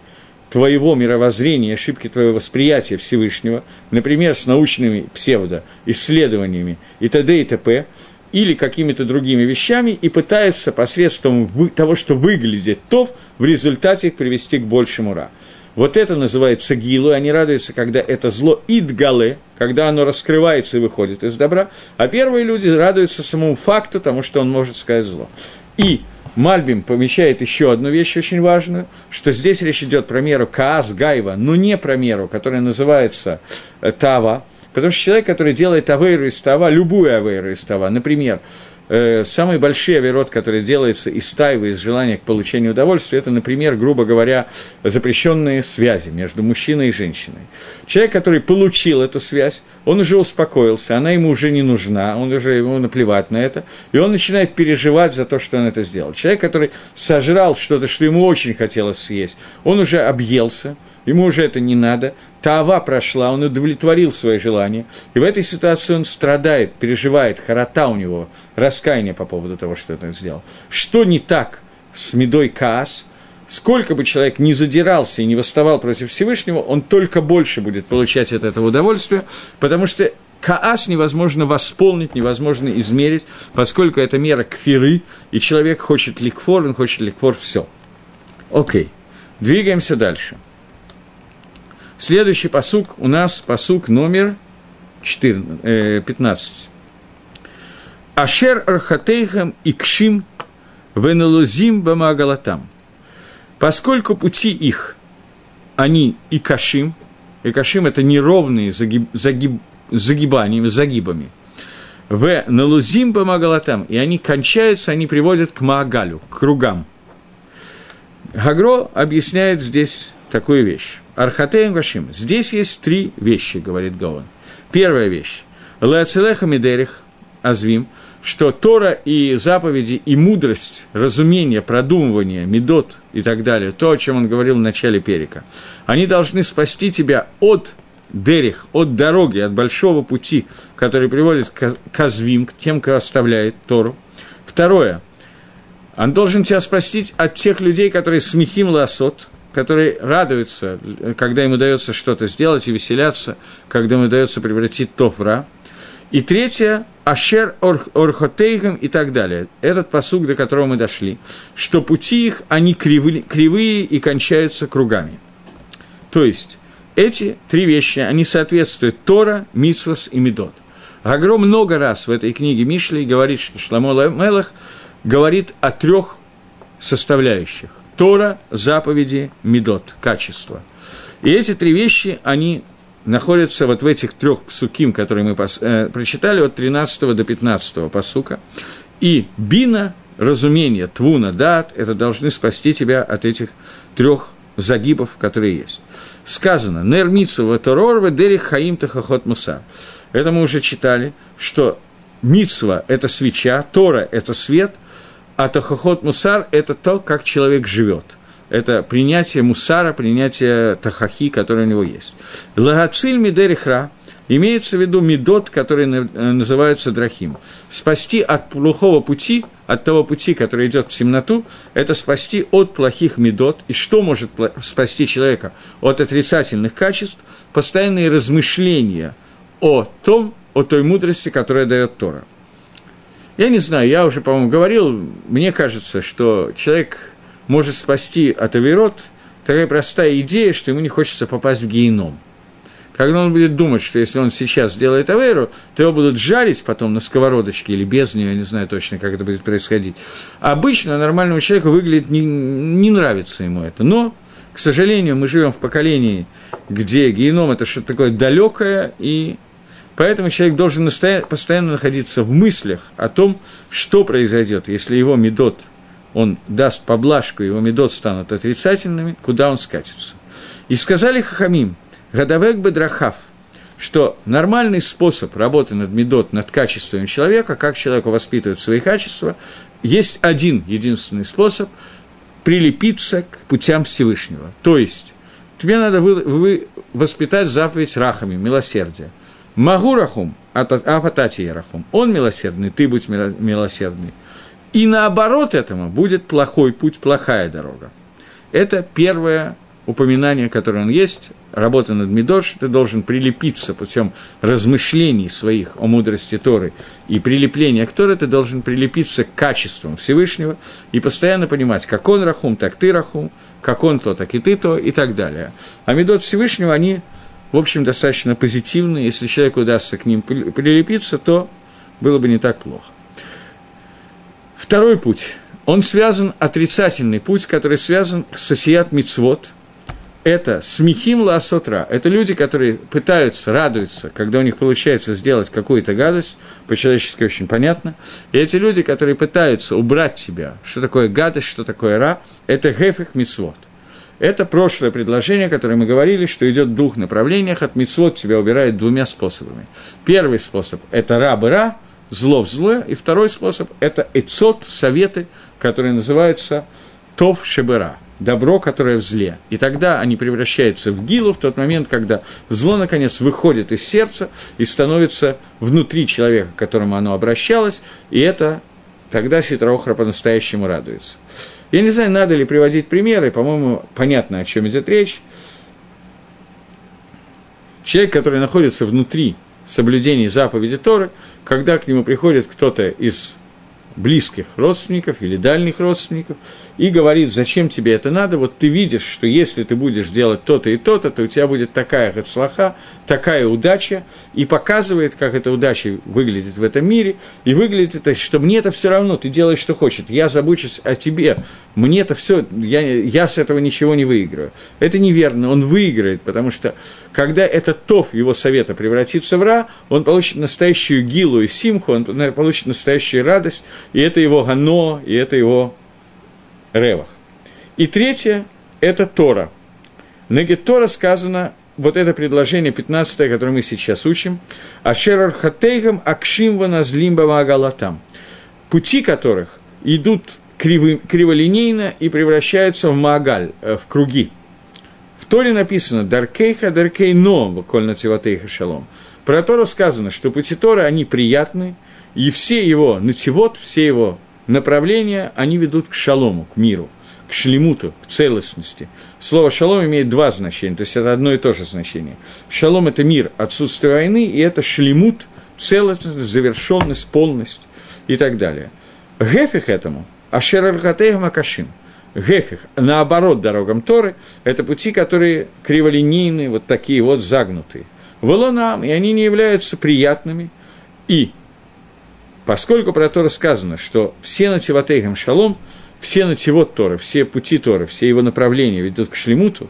Speaker 1: твоего мировоззрения, ошибки твоего восприятия Всевышнего, например, с научными псевдоисследованиями и т.д. и т.п., или какими-то другими вещами и пытается посредством того, что выглядит тов, в результате их привести к большему ра. Вот это называется гилу, они радуются, когда это зло идгале, когда оно раскрывается и выходит из добра, а первые люди радуются самому факту, тому, что он может сказать зло. И Мальбим помещает еще одну вещь очень важную, что здесь речь идет про меру Каас Гайва, но не про меру, которая называется э, Тава, Потому что человек, который делает авейру из тава, любую авейру из тава, например, э, самый большой авирот, который делается из тайвы, из желания к получению удовольствия, это, например, грубо говоря, запрещенные связи между мужчиной и женщиной. Человек, который получил эту связь, он уже успокоился, она ему уже не нужна, он уже ему наплевать на это, и он начинает переживать за то, что он это сделал. Человек, который сожрал что-то, что ему очень хотелось съесть, он уже объелся, ему уже это не надо, Таава прошла, он удовлетворил свои желания, и в этой ситуации он страдает, переживает, харота у него, раскаяние по поводу того, что это сделал. Что не так с Медой Каас, сколько бы человек не задирался и не восставал против Всевышнего, он только больше будет получать от этого удовольствия, потому что Каас невозможно восполнить, невозможно измерить, поскольку это мера кфиры, и человек хочет ликфор, он хочет ликфор все. Окей, двигаемся дальше. Следующий посук у нас посук номер 14, э, 15. Ашер архатейхам и кшим венелузим бамагалатам. Поскольку пути их, они и кашим, и кашим – это неровные загиб, загиб, загибаниями, загибами. В налузим помогалатам, и они кончаются, они приводят к Маагалю, к кругам. Гагро объясняет здесь такую вещь. Архатеем Вашим. Здесь есть три вещи, говорит Гаон. Первая вещь. Леоцелеха Медерих Азвим, что Тора и заповеди, и мудрость, разумение, продумывание, медот и так далее, то, о чем он говорил в начале перика, они должны спасти тебя от дерих, от дороги, от большого пути, который приводит к казвим, к тем, кто оставляет Тору. Второе. Он должен тебя спасти от тех людей, которые смехим ласот, которые радуются, когда ему удается что-то сделать и веселятся, когда ему удается превратить то в ра. И третье – Ашер Орхотейгам и так далее. Этот посуг, до которого мы дошли, что пути их, они кривые, кривые и кончаются кругами. То есть, эти три вещи, они соответствуют Тора, Митсвас и Медот. Агро много раз в этой книге Мишли говорит, что Шламо Мелах говорит о трех составляющих. Тора, заповеди, медот, качество. И эти три вещи, они находятся вот в этих трех псуким, которые мы пос, э, прочитали от 13 до 15 посука. И бина, разумение, твуна, дат, это должны спасти тебя от этих трех загибов, которые есть. Сказано, нер митсу торор дери хаим тахахот муса. Это мы уже читали, что митсва – это свеча, Тора – это свет, а тахахот мусар – это то, как человек живет. Это принятие мусара, принятие тахахи, которое у него есть. Лагациль мидерихра имеется в виду медот, который называется драхим. Спасти от плохого пути, от того пути, который идет в темноту, это спасти от плохих медот. И что может спасти человека от отрицательных качеств? Постоянные размышления о том, о той мудрости, которая дает Тора. Я не знаю, я уже, по-моему, говорил, мне кажется, что человек может спасти от Аверот такая простая идея, что ему не хочется попасть в геном. Когда он будет думать, что если он сейчас сделает Аверу, то его будут жарить потом на сковородочке или без нее, я не знаю точно, как это будет происходить. Обычно нормальному человеку выглядит, не, не нравится ему это. Но, к сожалению, мы живем в поколении, где геном – это что-то такое далекое и Поэтому человек должен постоянно находиться в мыслях о том, что произойдет, если его медот, он даст поблажку, его медот станут отрицательными, куда он скатится. И сказали Хахамим, Гадавек Бедрахав, что нормальный способ работы над медот, над качеством человека, как человеку воспитывать свои качества, есть один единственный способ – прилепиться к путям Всевышнего. То есть, тебе надо вы, вы воспитать заповедь Рахами, милосердия – Могу рахум, апатати рахум. Он милосердный, ты будь милосердный. И наоборот этому будет плохой путь, плохая дорога. Это первое упоминание, которое он есть, работа над Медош, ты должен прилепиться путем размышлений своих о мудрости Торы и прилепления к Торе, ты должен прилепиться к качествам Всевышнего и постоянно понимать, как он рахум, так ты рахум, как он то, так и ты то, и так далее. А Медот Всевышнего, они в общем, достаточно позитивные. Если человеку удастся к ним прилепиться, то было бы не так плохо. Второй путь. Он связан, отрицательный путь, который связан с Асият Мицвод. Это смехим лаасотра. Это люди, которые пытаются, радуются, когда у них получается сделать какую-то гадость, по-человечески очень понятно. И эти люди, которые пытаются убрать тебя, что такое гадость, что такое ра, это гефих мицвод – это прошлое предложение, которое мы говорили, что идет в двух направлениях, от мицвод тебя убирает двумя способами. Первый способ – это рабы ра, зло в зло, и второй способ – это эцот, советы, которые называются тов шебера, добро, которое в зле. И тогда они превращаются в гилу в тот момент, когда зло, наконец, выходит из сердца и становится внутри человека, к которому оно обращалось, и это тогда Ситраохра по-настоящему радуется. Я не знаю, надо ли приводить примеры, по-моему, понятно, о чем идет речь. Человек, который находится внутри соблюдения заповеди Торы, когда к нему приходит кто-то из близких родственников или дальних родственников и говорит, зачем тебе это надо, вот ты видишь, что если ты будешь делать то-то и то-то, то у тебя будет такая гацлаха, такая удача, и показывает, как эта удача выглядит в этом мире, и выглядит это, что мне это все равно, ты делаешь, что хочешь, я забочусь о тебе, мне это все, я, я с этого ничего не выиграю. Это неверно, он выиграет, потому что когда этот тоф его совета превратится в ра, он получит настоящую гилу и симху, он получит настоящую радость, и это его гано, и это его ревах. И третье – это Тора. Негет Тора сказано, вот это предложение 15, которое мы сейчас учим, «Ашерар хатейгам акшим ваназлимба магалатам», пути которых идут криво, криволинейно и превращаются в магаль, э, в круги. В Торе написано «Даркейха даркей но, коль на шалом». Про Тору сказано, что пути Торы, они приятны, и все его нативот, все его направления, они ведут к шалому, к миру, к шлемуту, к целостности. Слово «шалом» имеет два значения, то есть это одно и то же значение. Шалом – это мир, отсутствие войны, и это шлемут, целостность, завершенность, полность и так далее. Гефих этому – Ашерархатех Макашим – Гефих, наоборот, дорогам Торы, это пути, которые криволинейные, вот такие вот загнутые. Волонам, и они не являются приятными, и Поскольку про Тора сказано, что все нативатейхам шалом, все нативот Торы, все пути Торы, все его направления ведут к шлемуту,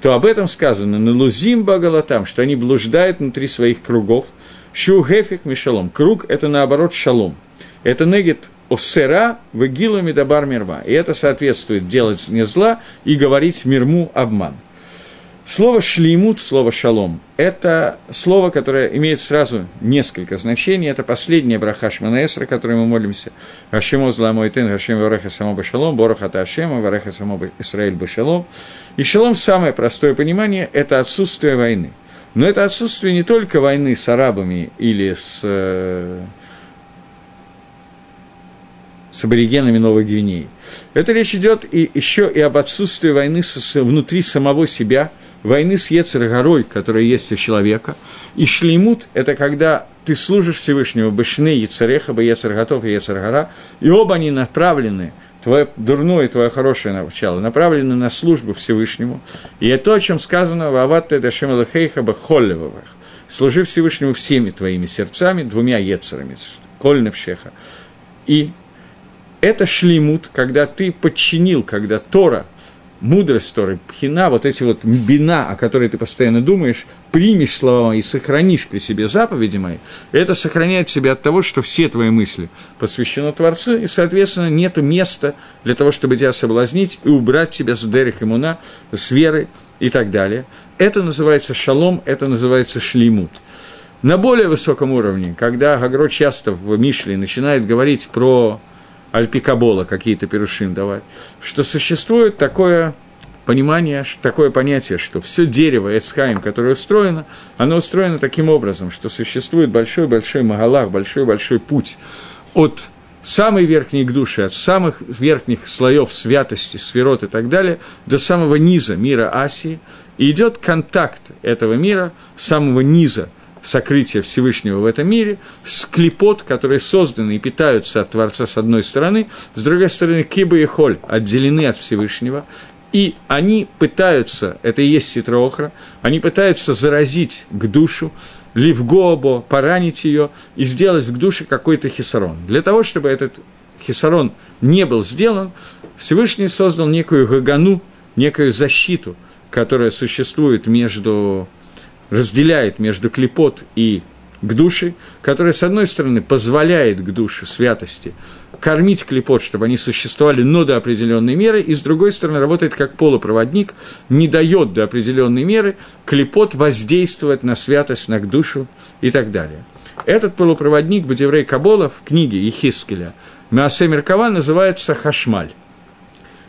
Speaker 1: то об этом сказано на лузим багалатам, что они блуждают внутри своих кругов. Шу гефик мишалом. Круг – это наоборот шалом. Это негет осера вегилу медабар мирма. И это соответствует делать не зла и говорить мирму обман. Слово «шлеймут», слово «шалом» – это слово, которое имеет сразу несколько значений. Это последняя браха Шманаэсра, которой мы молимся. «Хашему зламой тын, хашем вареха само башалом, борохата ашема, вареха само Исраэль башалом». И шалом, самое простое понимание – это отсутствие войны. Но это отсутствие не только войны с арабами или с, э, с аборигенами Новой Гвинеи. Это речь идет и еще и об отсутствии войны с, внутри самого себя – войны с Ецергорой, которая есть у человека, и шлеймут – это когда ты служишь Всевышнему, Башны, Ецареха, Ецерготов и Ецергора, и оба они направлены, твое дурное и твое хорошее начало, направлены на службу Всевышнему. И это то, о чем сказано в Аватте Дашем Элахейха Бахоллевых. Служи Всевышнему всеми твоими сердцами, двумя Ецерами, Кольневшеха. И это шлеймут, когда ты подчинил, когда Тора – мудрость Торы, пхина, вот эти вот бина, о которой ты постоянно думаешь, примешь слова и сохранишь при себе заповеди мои, это сохраняет себя от того, что все твои мысли посвящены Творцу, и, соответственно, нет места для того, чтобы тебя соблазнить и убрать тебя с Дерих Имуна, с веры и так далее. Это называется шалом, это называется шлеймут. На более высоком уровне, когда Гагро часто в Мишле начинает говорить про альпикабола какие-то перушим давать, что существует такое понимание, такое понятие, что все дерево Эцхайм, которое устроено, оно устроено таким образом, что существует большой-большой магалах, большой-большой путь от самой верхней к душе, от самых верхних слоев святости, сферот и так далее, до самого низа мира Асии, и идет контакт этого мира, самого низа – сокрытия Всевышнего в этом мире, с клепот, которые созданы и питаются от Творца с одной стороны, с другой стороны киба и холь отделены от Всевышнего, и они пытаются, это и есть ситроохра, они пытаются заразить к душу, ливгобо, поранить ее и сделать к душе какой-то хисарон. Для того, чтобы этот хисарон не был сделан, Всевышний создал некую гагану, некую защиту, которая существует между разделяет между клепот и к душе, которая, с одной стороны, позволяет к душе святости кормить клепот, чтобы они существовали, но до определенной меры, и, с другой стороны, работает как полупроводник, не дает до определенной меры клепот воздействовать на святость, на к душу и так далее. Этот полупроводник Бадеврей Кабола в книге Ехискеля Маасе Меркава называется Хашмаль.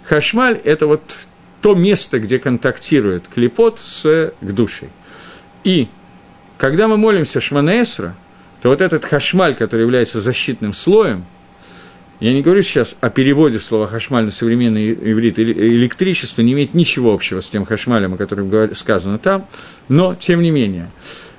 Speaker 1: Хашмаль – это вот то место, где контактирует клепот с к душей. И когда мы молимся Шманаэсра, то вот этот хашмаль, который является защитным слоем, я не говорю сейчас о переводе слова хашмаль на современный иврит, электричество не имеет ничего общего с тем хашмалем, о котором сказано там, но, тем не менее,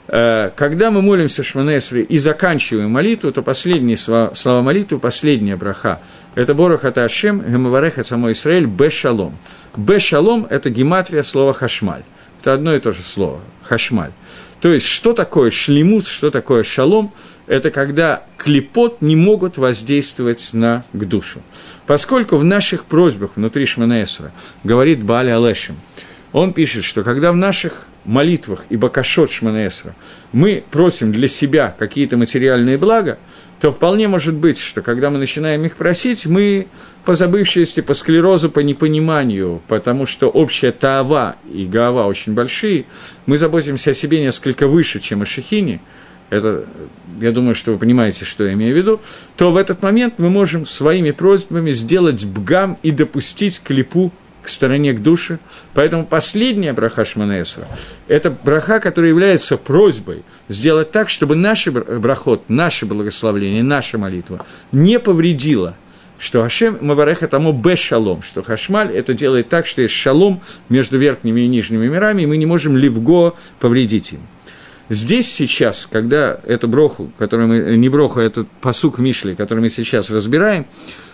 Speaker 1: Э, когда мы молимся Шманесре и заканчиваем молитву, то последние слова, молитвы, последняя браха – это Борох это Ашем, Гемаварех это самой Израиль, Бешалом. Бешалом – это гематрия слова Хашмаль. Это одно и то же слово – Хашмаль. То есть, что такое шлемут, что такое шалом – это когда клепот не могут воздействовать на к душу. Поскольку в наших просьбах внутри Шманаэсра говорит Бали Алешем, он пишет, что когда в наших молитвах и бакашот Шманаэсра мы просим для себя какие-то материальные блага, то вполне может быть, что когда мы начинаем их просить, мы по забывчивости, по склерозу, по непониманию, потому что общая таава и гаава очень большие, мы заботимся о себе несколько выше, чем о шехине – это, я думаю, что вы понимаете, что я имею в виду, то в этот момент мы можем своими просьбами сделать бгам и допустить клипу к стороне, к душе. Поэтому последняя браха Шманесра – это браха, которая является просьбой сделать так, чтобы наш брахот, наше благословление, наша молитва не повредила что Хашем Мабареха тому бе шалом, что Хашмаль это делает так, что есть шалом между верхними и нижними мирами, и мы не можем ливго повредить им. Здесь сейчас, когда эту броху, которую мы, не броху, а этот посук Мишли, который мы сейчас разбираем,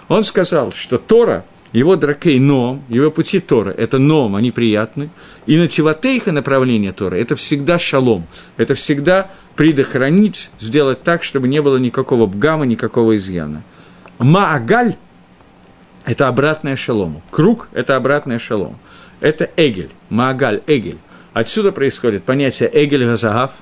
Speaker 1: он сказал, что Тора, его дракей ном, его пути Тора, это ном, они приятны, и на тиватейха направление Тора, это всегда шалом, это всегда предохранить, сделать так, чтобы не было никакого бгама, никакого изъяна. Маагаль – это обратное шалому. Круг – это обратное шалом. Это эгель, маагаль, эгель. Отсюда происходит понятие Эгель Газагав,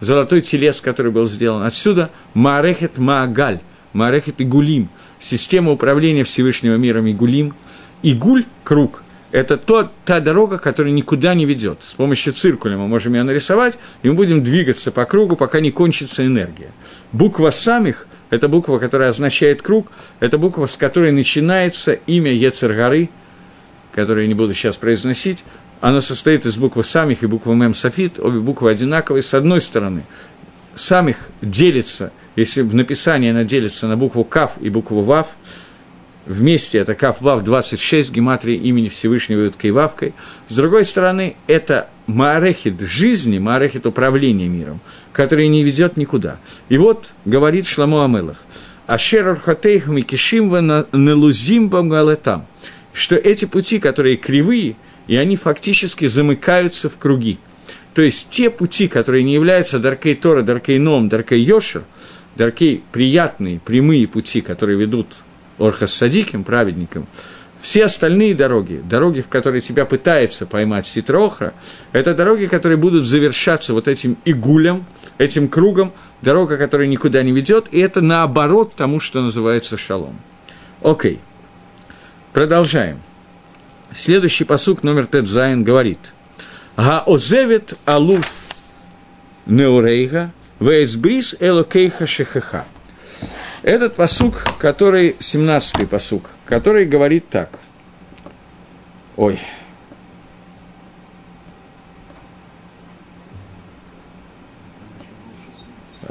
Speaker 1: золотой телес, который был сделан. Отсюда Маарехет Маагаль, Маарехет Игулим, система управления Всевышнего миром Игулим. Игуль – круг – это то, та дорога, которая никуда не ведет. С помощью циркуля мы можем ее нарисовать, и мы будем двигаться по кругу, пока не кончится энергия. Буква самих – это буква, которая означает круг, это буква, с которой начинается имя Ецергары, которое я не буду сейчас произносить, она состоит из буквы самих и буквы мем софит, обе буквы одинаковые. С одной стороны, самих делится, если в написании она делится на букву кaf и букву вав, вместе это кaf вав 26, гематрии имени Всевышнего Юткой Вавкой. С другой стороны, это маарехит жизни, маарехит управления миром, который не ведет никуда. И вот говорит Шламу Амелах, Ашер Архатейх Микишим Нелузим Бамгалетам, что эти пути, которые кривые – и они фактически замыкаются в круги. То есть те пути, которые не являются Даркей Тора, Даркей Ном, Даркей Йошер, Даркей приятные, прямые пути, которые ведут Орхас Садиким, праведникам, все остальные дороги, дороги, в которые тебя пытается поймать Ситрохра, это дороги, которые будут завершаться вот этим игулем, этим кругом, дорога, которая никуда не ведет, и это наоборот тому, что называется שלום. Окей. Продолжаем. Следующий посук номер Тедзайн говорит «העוזבת אלוף נעוריה ואת ברית אלוהיה שכחה». Этот посук, который, 17-й посук, который говорит так. Ой,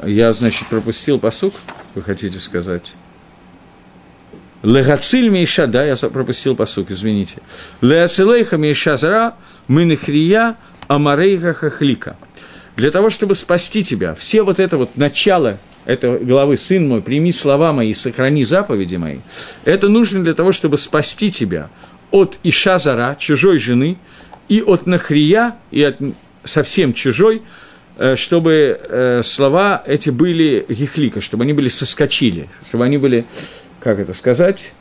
Speaker 1: Я, значит, пропустил посук, вы хотите сказать? Легациль Мейша, да, я пропустил посук, извините. Леацилейха Мейша Зара, Минехрия, Амарейха Хахлика. Для того, чтобы спасти тебя, все вот это вот начало этой главы «Сын мой, прими слова мои, сохрани заповеди мои», это нужно для того, чтобы спасти тебя от Ишазара, чужой жены, и от Нахрия, и от совсем чужой, э, чтобы э, слова эти были гихлика, чтобы они были соскочили, чтобы они были как это сказать,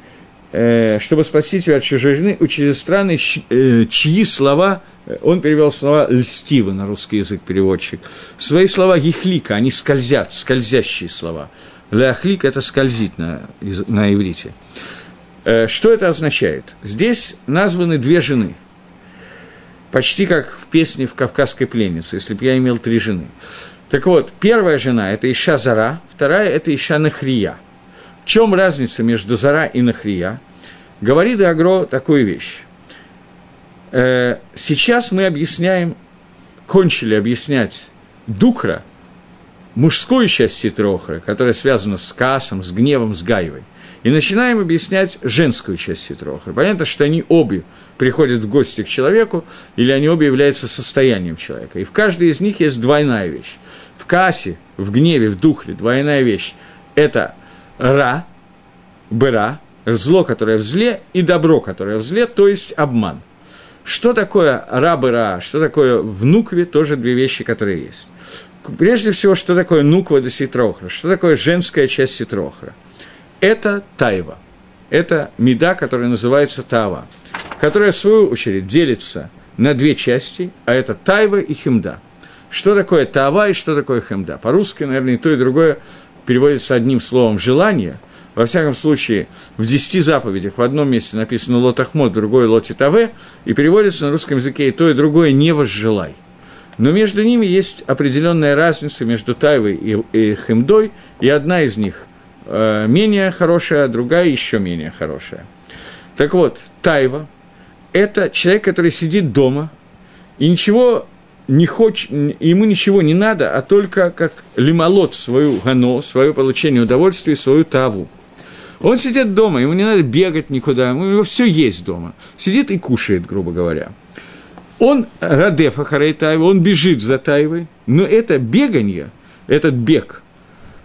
Speaker 1: чтобы спасти тебя от чужой жены, учили страны, э, чьи слова, э, он перевел слова льстиво на русский язык переводчик, свои слова гихлика, они скользят, скользящие слова. Ляхлик – это скользит на, на иврите. Что это означает? Здесь названы две жены. Почти как в песне в «Кавказской пленнице», если бы я имел три жены. Так вот, первая жена – это Иша Зара, вторая – это Иша Нахрия – чем разница между Зара и Нахрия? Говорит Агро такую вещь. Э, сейчас мы объясняем, кончили объяснять Духра, мужскую часть Ситрохра, которая связана с касом, с гневом, с Гаевой. И начинаем объяснять женскую часть Ситрохра. Понятно, что они обе приходят в гости к человеку, или они обе являются состоянием человека. И в каждой из них есть двойная вещь. в кассе, в гневе, в духле, двойная вещь, это ра, быра, зло, которое в зле, и добро, которое в зле, то есть обман. Что такое ра, быра, что такое в нукве, тоже две вещи, которые есть. Прежде всего, что такое нуква до ситрохра, что такое женская часть ситрохра. Это тайва, это меда, которая называется тава, которая, в свою очередь, делится на две части, а это тайва и химда. Что такое тава и что такое химда? По-русски, наверное, и то, и другое переводится одним словом «желание», во всяком случае, в десяти заповедях в одном месте написано «лотахмот», в другой «лотитаве», и переводится на русском языке и то, и другое «не возжелай». Но между ними есть определенная разница между Тайвой и, и Хемдой, и одна из них э, менее хорошая, а другая еще менее хорошая. Так вот, Тайва – это человек, который сидит дома и ничего не хочет, ему ничего не надо, а только как лимолот свою гано, свое получение удовольствия, свою таву. Он сидит дома, ему не надо бегать никуда, у него все есть дома. Сидит и кушает, грубо говоря. Он Радефа Харайтаева, он бежит за Таевой, но это бегание, этот бег,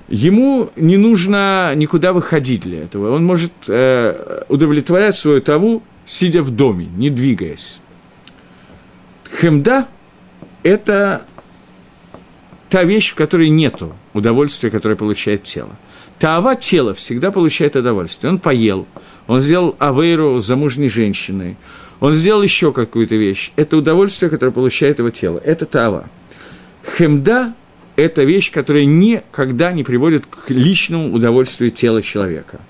Speaker 1: ему не нужно никуда выходить для этого. Он может э, удовлетворять свою таву, сидя в доме, не двигаясь. Хемда – это та вещь, в которой нет удовольствия, которое получает тело. Таава тела всегда получает удовольствие. Он поел, он сделал авейру замужней женщиной, он сделал еще какую-то вещь. Это удовольствие, которое получает его тело. Это Таава. Хемда – это вещь, которая никогда не приводит к личному удовольствию тела человека.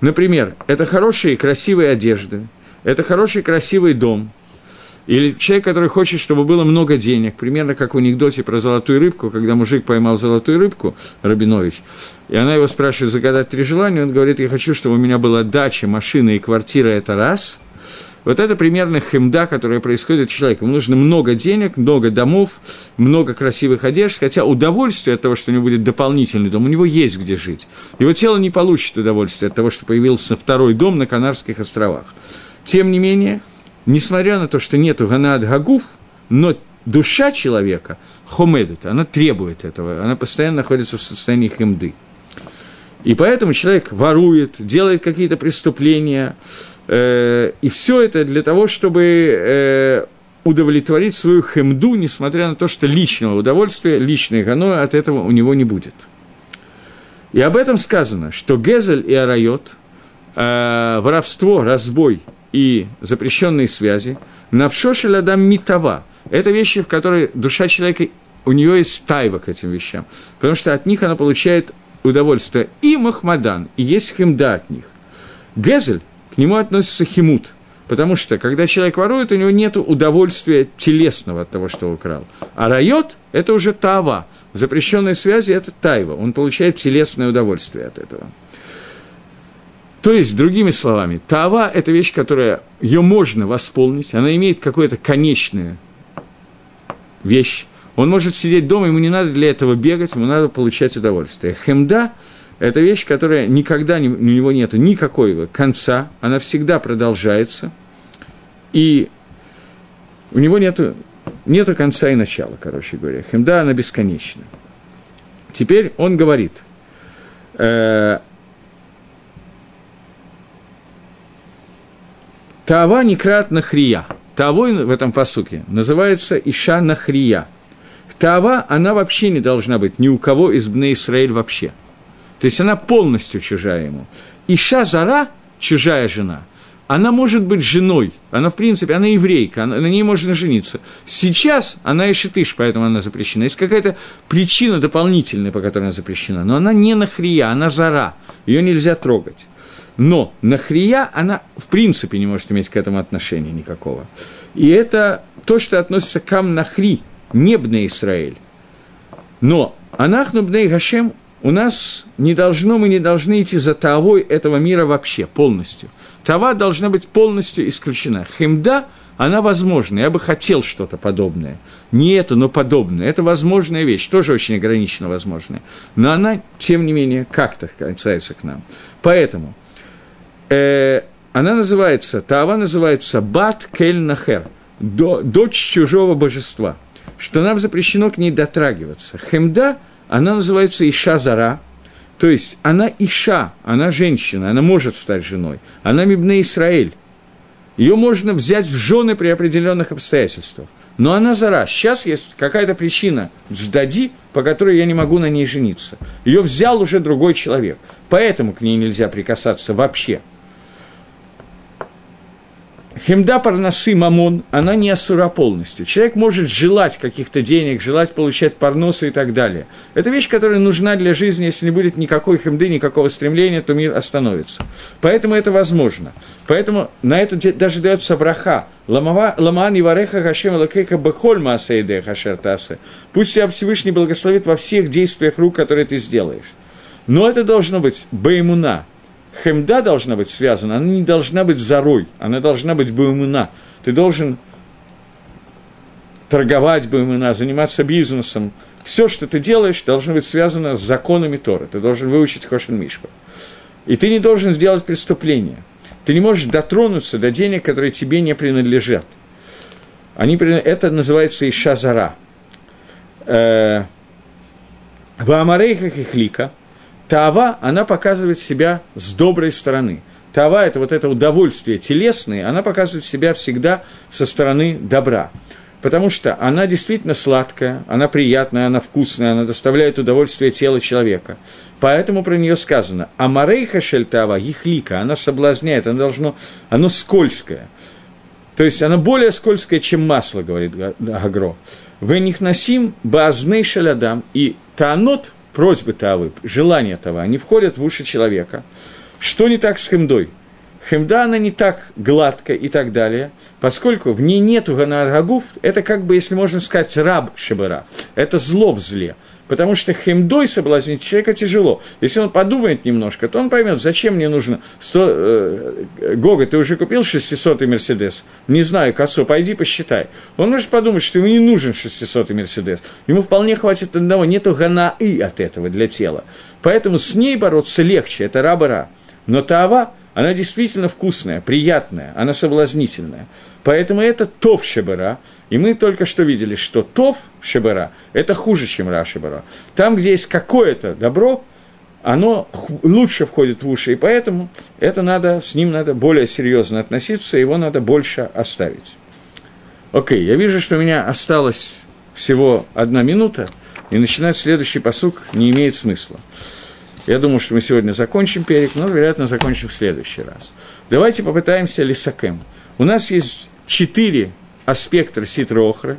Speaker 1: Например, это хорошие красивые одежды, это хороший красивый дом – или человек, который хочет, чтобы было много денег, примерно как в анекдоте про золотую рыбку, когда мужик поймал золотую рыбку, Рабинович, и она его спрашивает загадать три желания, он говорит, я хочу, чтобы у меня была дача, машина и квартира, это раз. Вот это примерно хемда, которая происходит с человеком. Ему нужно много денег, много домов, много красивых одежд, хотя удовольствие от того, что у него будет дополнительный дом, у него есть где жить. Его тело не получит удовольствие от того, что появился второй дом на Канарских островах. Тем не менее, несмотря на то, что нету ганад гагуф, но душа человека, хомедет, она требует этого, она постоянно находится в состоянии хемды. И поэтому человек ворует, делает какие-то преступления, э, и все это для того, чтобы э, удовлетворить свою хемду, несмотря на то, что личного удовольствия, личной гано от этого у него не будет. И об этом сказано, что Гезель и Арайот, э, воровство, разбой и запрещенные связи, навшоши ладам митава. Это вещи, в которые душа человека, у нее есть тайва к этим вещам, потому что от них она получает удовольствие. И Махмадан, и есть химда от них. Гезель, к нему относится химут, потому что, когда человек ворует, у него нет удовольствия телесного от того, что украл. А райот – это уже тава. В запрещенной связи – это тайва. Он получает телесное удовольствие от этого. То есть, другими словами, тава – это вещь, которая, ее можно восполнить, она имеет какую-то конечную вещь. Он может сидеть дома, ему не надо для этого бегать, ему надо получать удовольствие. Хемда – это вещь, которая никогда, у него нет никакого конца, она всегда продолжается, и у него нет нету конца и начала, короче говоря. Хемда, она бесконечна. Теперь он говорит э, – Таава некрат нахрия. Таавой в этом посуке называется Иша нахрия. Таава, она вообще не должна быть ни у кого из Бне Исраиль вообще. То есть она полностью чужая ему. Иша Зара, чужая жена, она может быть женой, она, в принципе, она еврейка, она, на ней можно жениться. Сейчас она и шитыш, поэтому она запрещена. Есть какая-то причина дополнительная, по которой она запрещена, но она не нахрия, она зара, ее нельзя трогать. Но нахрия, она в принципе не может иметь к этому отношения никакого. И это то, что относится к Амнахри, не Бне Исраэль. Но Анахну Бней Гашем у нас не должно, мы не должны идти за Тавой этого мира вообще, полностью. Тава должна быть полностью исключена. Химда, она возможна. Я бы хотел что-то подобное. Не это, но подобное. Это возможная вещь, тоже очень ограниченно возможная. Но она, тем не менее, как-то касается к нам. Поэтому она называется, Тава называется Бат Кель Нахер, дочь чужого божества. что нам запрещено к ней дотрагиваться. Хемда, она называется Иша Зара, то есть она Иша, она женщина, она может стать женой, она Мибне Исраэль. Ее можно взять в жены при определенных обстоятельствах. Но она зара. Сейчас есть какая-то причина сдади, по которой я не могу на ней жениться. Ее взял уже другой человек. Поэтому к ней нельзя прикасаться вообще – Хемда парносы мамон, она не асура полностью. Человек может желать каких-то денег, желать получать парносы и так далее. Это вещь, которая нужна для жизни. Если не будет никакой хемды, никакого стремления, то мир остановится. Поэтому это возможно. Поэтому на это даже дается браха. Ламан и вареха хашем лакейка бехоль маасейде хашертасы. Пусть тебя Всевышний благословит во всех действиях рук, которые ты сделаешь. Но это должно быть беймуна, хемда должна быть связана, она не должна быть зарой, она должна быть буэмуна. Ты должен торговать буэмуна, заниматься бизнесом. Все, что ты делаешь, должно быть связано с законами Тора. Ты должен выучить Хошин Мишку. И ты не должен сделать преступление. Ты не можешь дотронуться до денег, которые тебе не принадлежат. Они, это называется Иша Зара. Э, Тава, она показывает себя с доброй стороны. Тава – это вот это удовольствие телесное, она показывает себя всегда со стороны добра. Потому что она действительно сладкая, она приятная, она вкусная, она доставляет удовольствие телу человека. Поэтому про нее сказано «Амарейха шельтава ихлика», она соблазняет, она должно, оно скользкое. То есть она более скользкая, чем масло, говорит Агро. «Вы них носим баазней шалядам» и таанот – просьбы Тавы, желания Тава, они входят в уши человека. Что не так с Хемдой? Хемда, она не так гладкая и так далее, поскольку в ней нету ганаргагуф, это как бы, если можно сказать, раб Шабара, это зло в зле – Потому что хемдой соблазнить человека тяжело. Если он подумает немножко, то он поймет, зачем мне нужно 100... Э, Гога, ты уже купил 600-й Мерседес? Не знаю, Косо, пойди посчитай. Он может подумать, что ему не нужен 600-й Мерседес. Ему вполне хватит одного, нету гана и от этого для тела. Поэтому с ней бороться легче, это раба-ра. Но Таава, она действительно вкусная, приятная, она соблазнительная. Поэтому это тов шебера. И мы только что видели, что тов шебера – это хуже, чем ра шебера. Там, где есть какое-то добро, оно лучше входит в уши, и поэтому это надо, с ним надо более серьезно относиться, его надо больше оставить. Окей, я вижу, что у меня осталось всего одна минута, и начинать следующий посук не имеет смысла. Я думаю, что мы сегодня закончим перек, но, вероятно, закончим в следующий раз. Давайте попытаемся лисакем. У нас есть четыре аспекта ситрохры,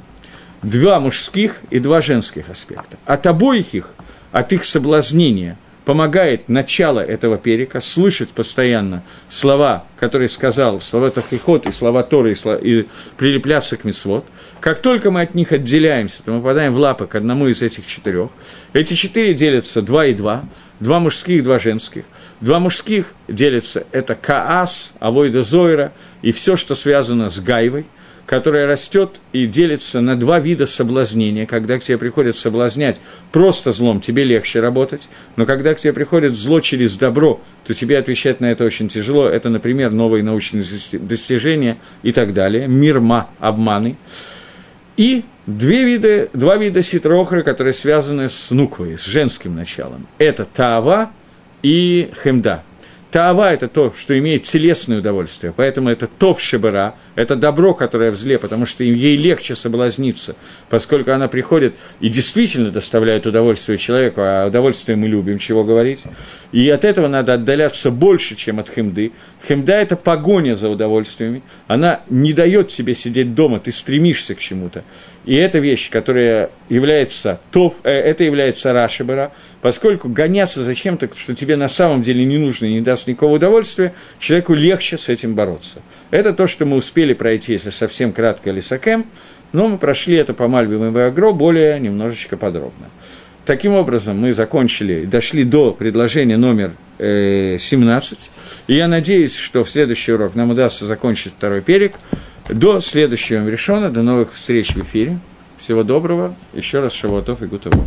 Speaker 1: два мужских и два женских аспекта. От обоих их, от их соблазнения, помогает начало этого перека, слышать постоянно слова, которые сказал, слова Тахихот и слова Торы, и, слова, и прилепляться к Мисвод. Как только мы от них отделяемся, то мы попадаем в лапы к одному из этих четырех. Эти четыре делятся два и два, два мужских, два женских. Два мужских делятся – это Каас, Авойда Зойра и все, что связано с Гайвой – которая растет и делится на два вида соблазнения. Когда к тебе приходит соблазнять просто злом, тебе легче работать, но когда к тебе приходит зло через добро, то тебе отвечать на это очень тяжело. Это, например, новые научные достижения и так далее, мирма, обманы. И две вида, два вида ситрохры, которые связаны с нуквой, с женским началом. Это таава и хемда – Таава – это то, что имеет телесное удовольствие, поэтому это топ шебера, это добро, которое в зле, потому что ей легче соблазниться, поскольку она приходит и действительно доставляет удовольствие человеку, а удовольствие мы любим, чего говорить. И от этого надо отдаляться больше, чем от хемды. Хемда – это погоня за удовольствиями, она не дает тебе сидеть дома, ты стремишься к чему-то. И это вещь, которая является топ, э, это является рашибера, поскольку гоняться за чем-то, что тебе на самом деле не нужно и не даст никакого удовольствия, человеку легче с этим бороться. Это то, что мы успели пройти, если совсем кратко, Лисакем, но мы прошли это по Мальбим и Вагро более немножечко подробно. Таким образом, мы закончили, дошли до предложения номер э, 17, и я надеюсь, что в следующий урок нам удастся закончить второй перек – до следующего решена, до новых встреч в эфире. Всего доброго. Еще раз Шавуатов и Гутовых.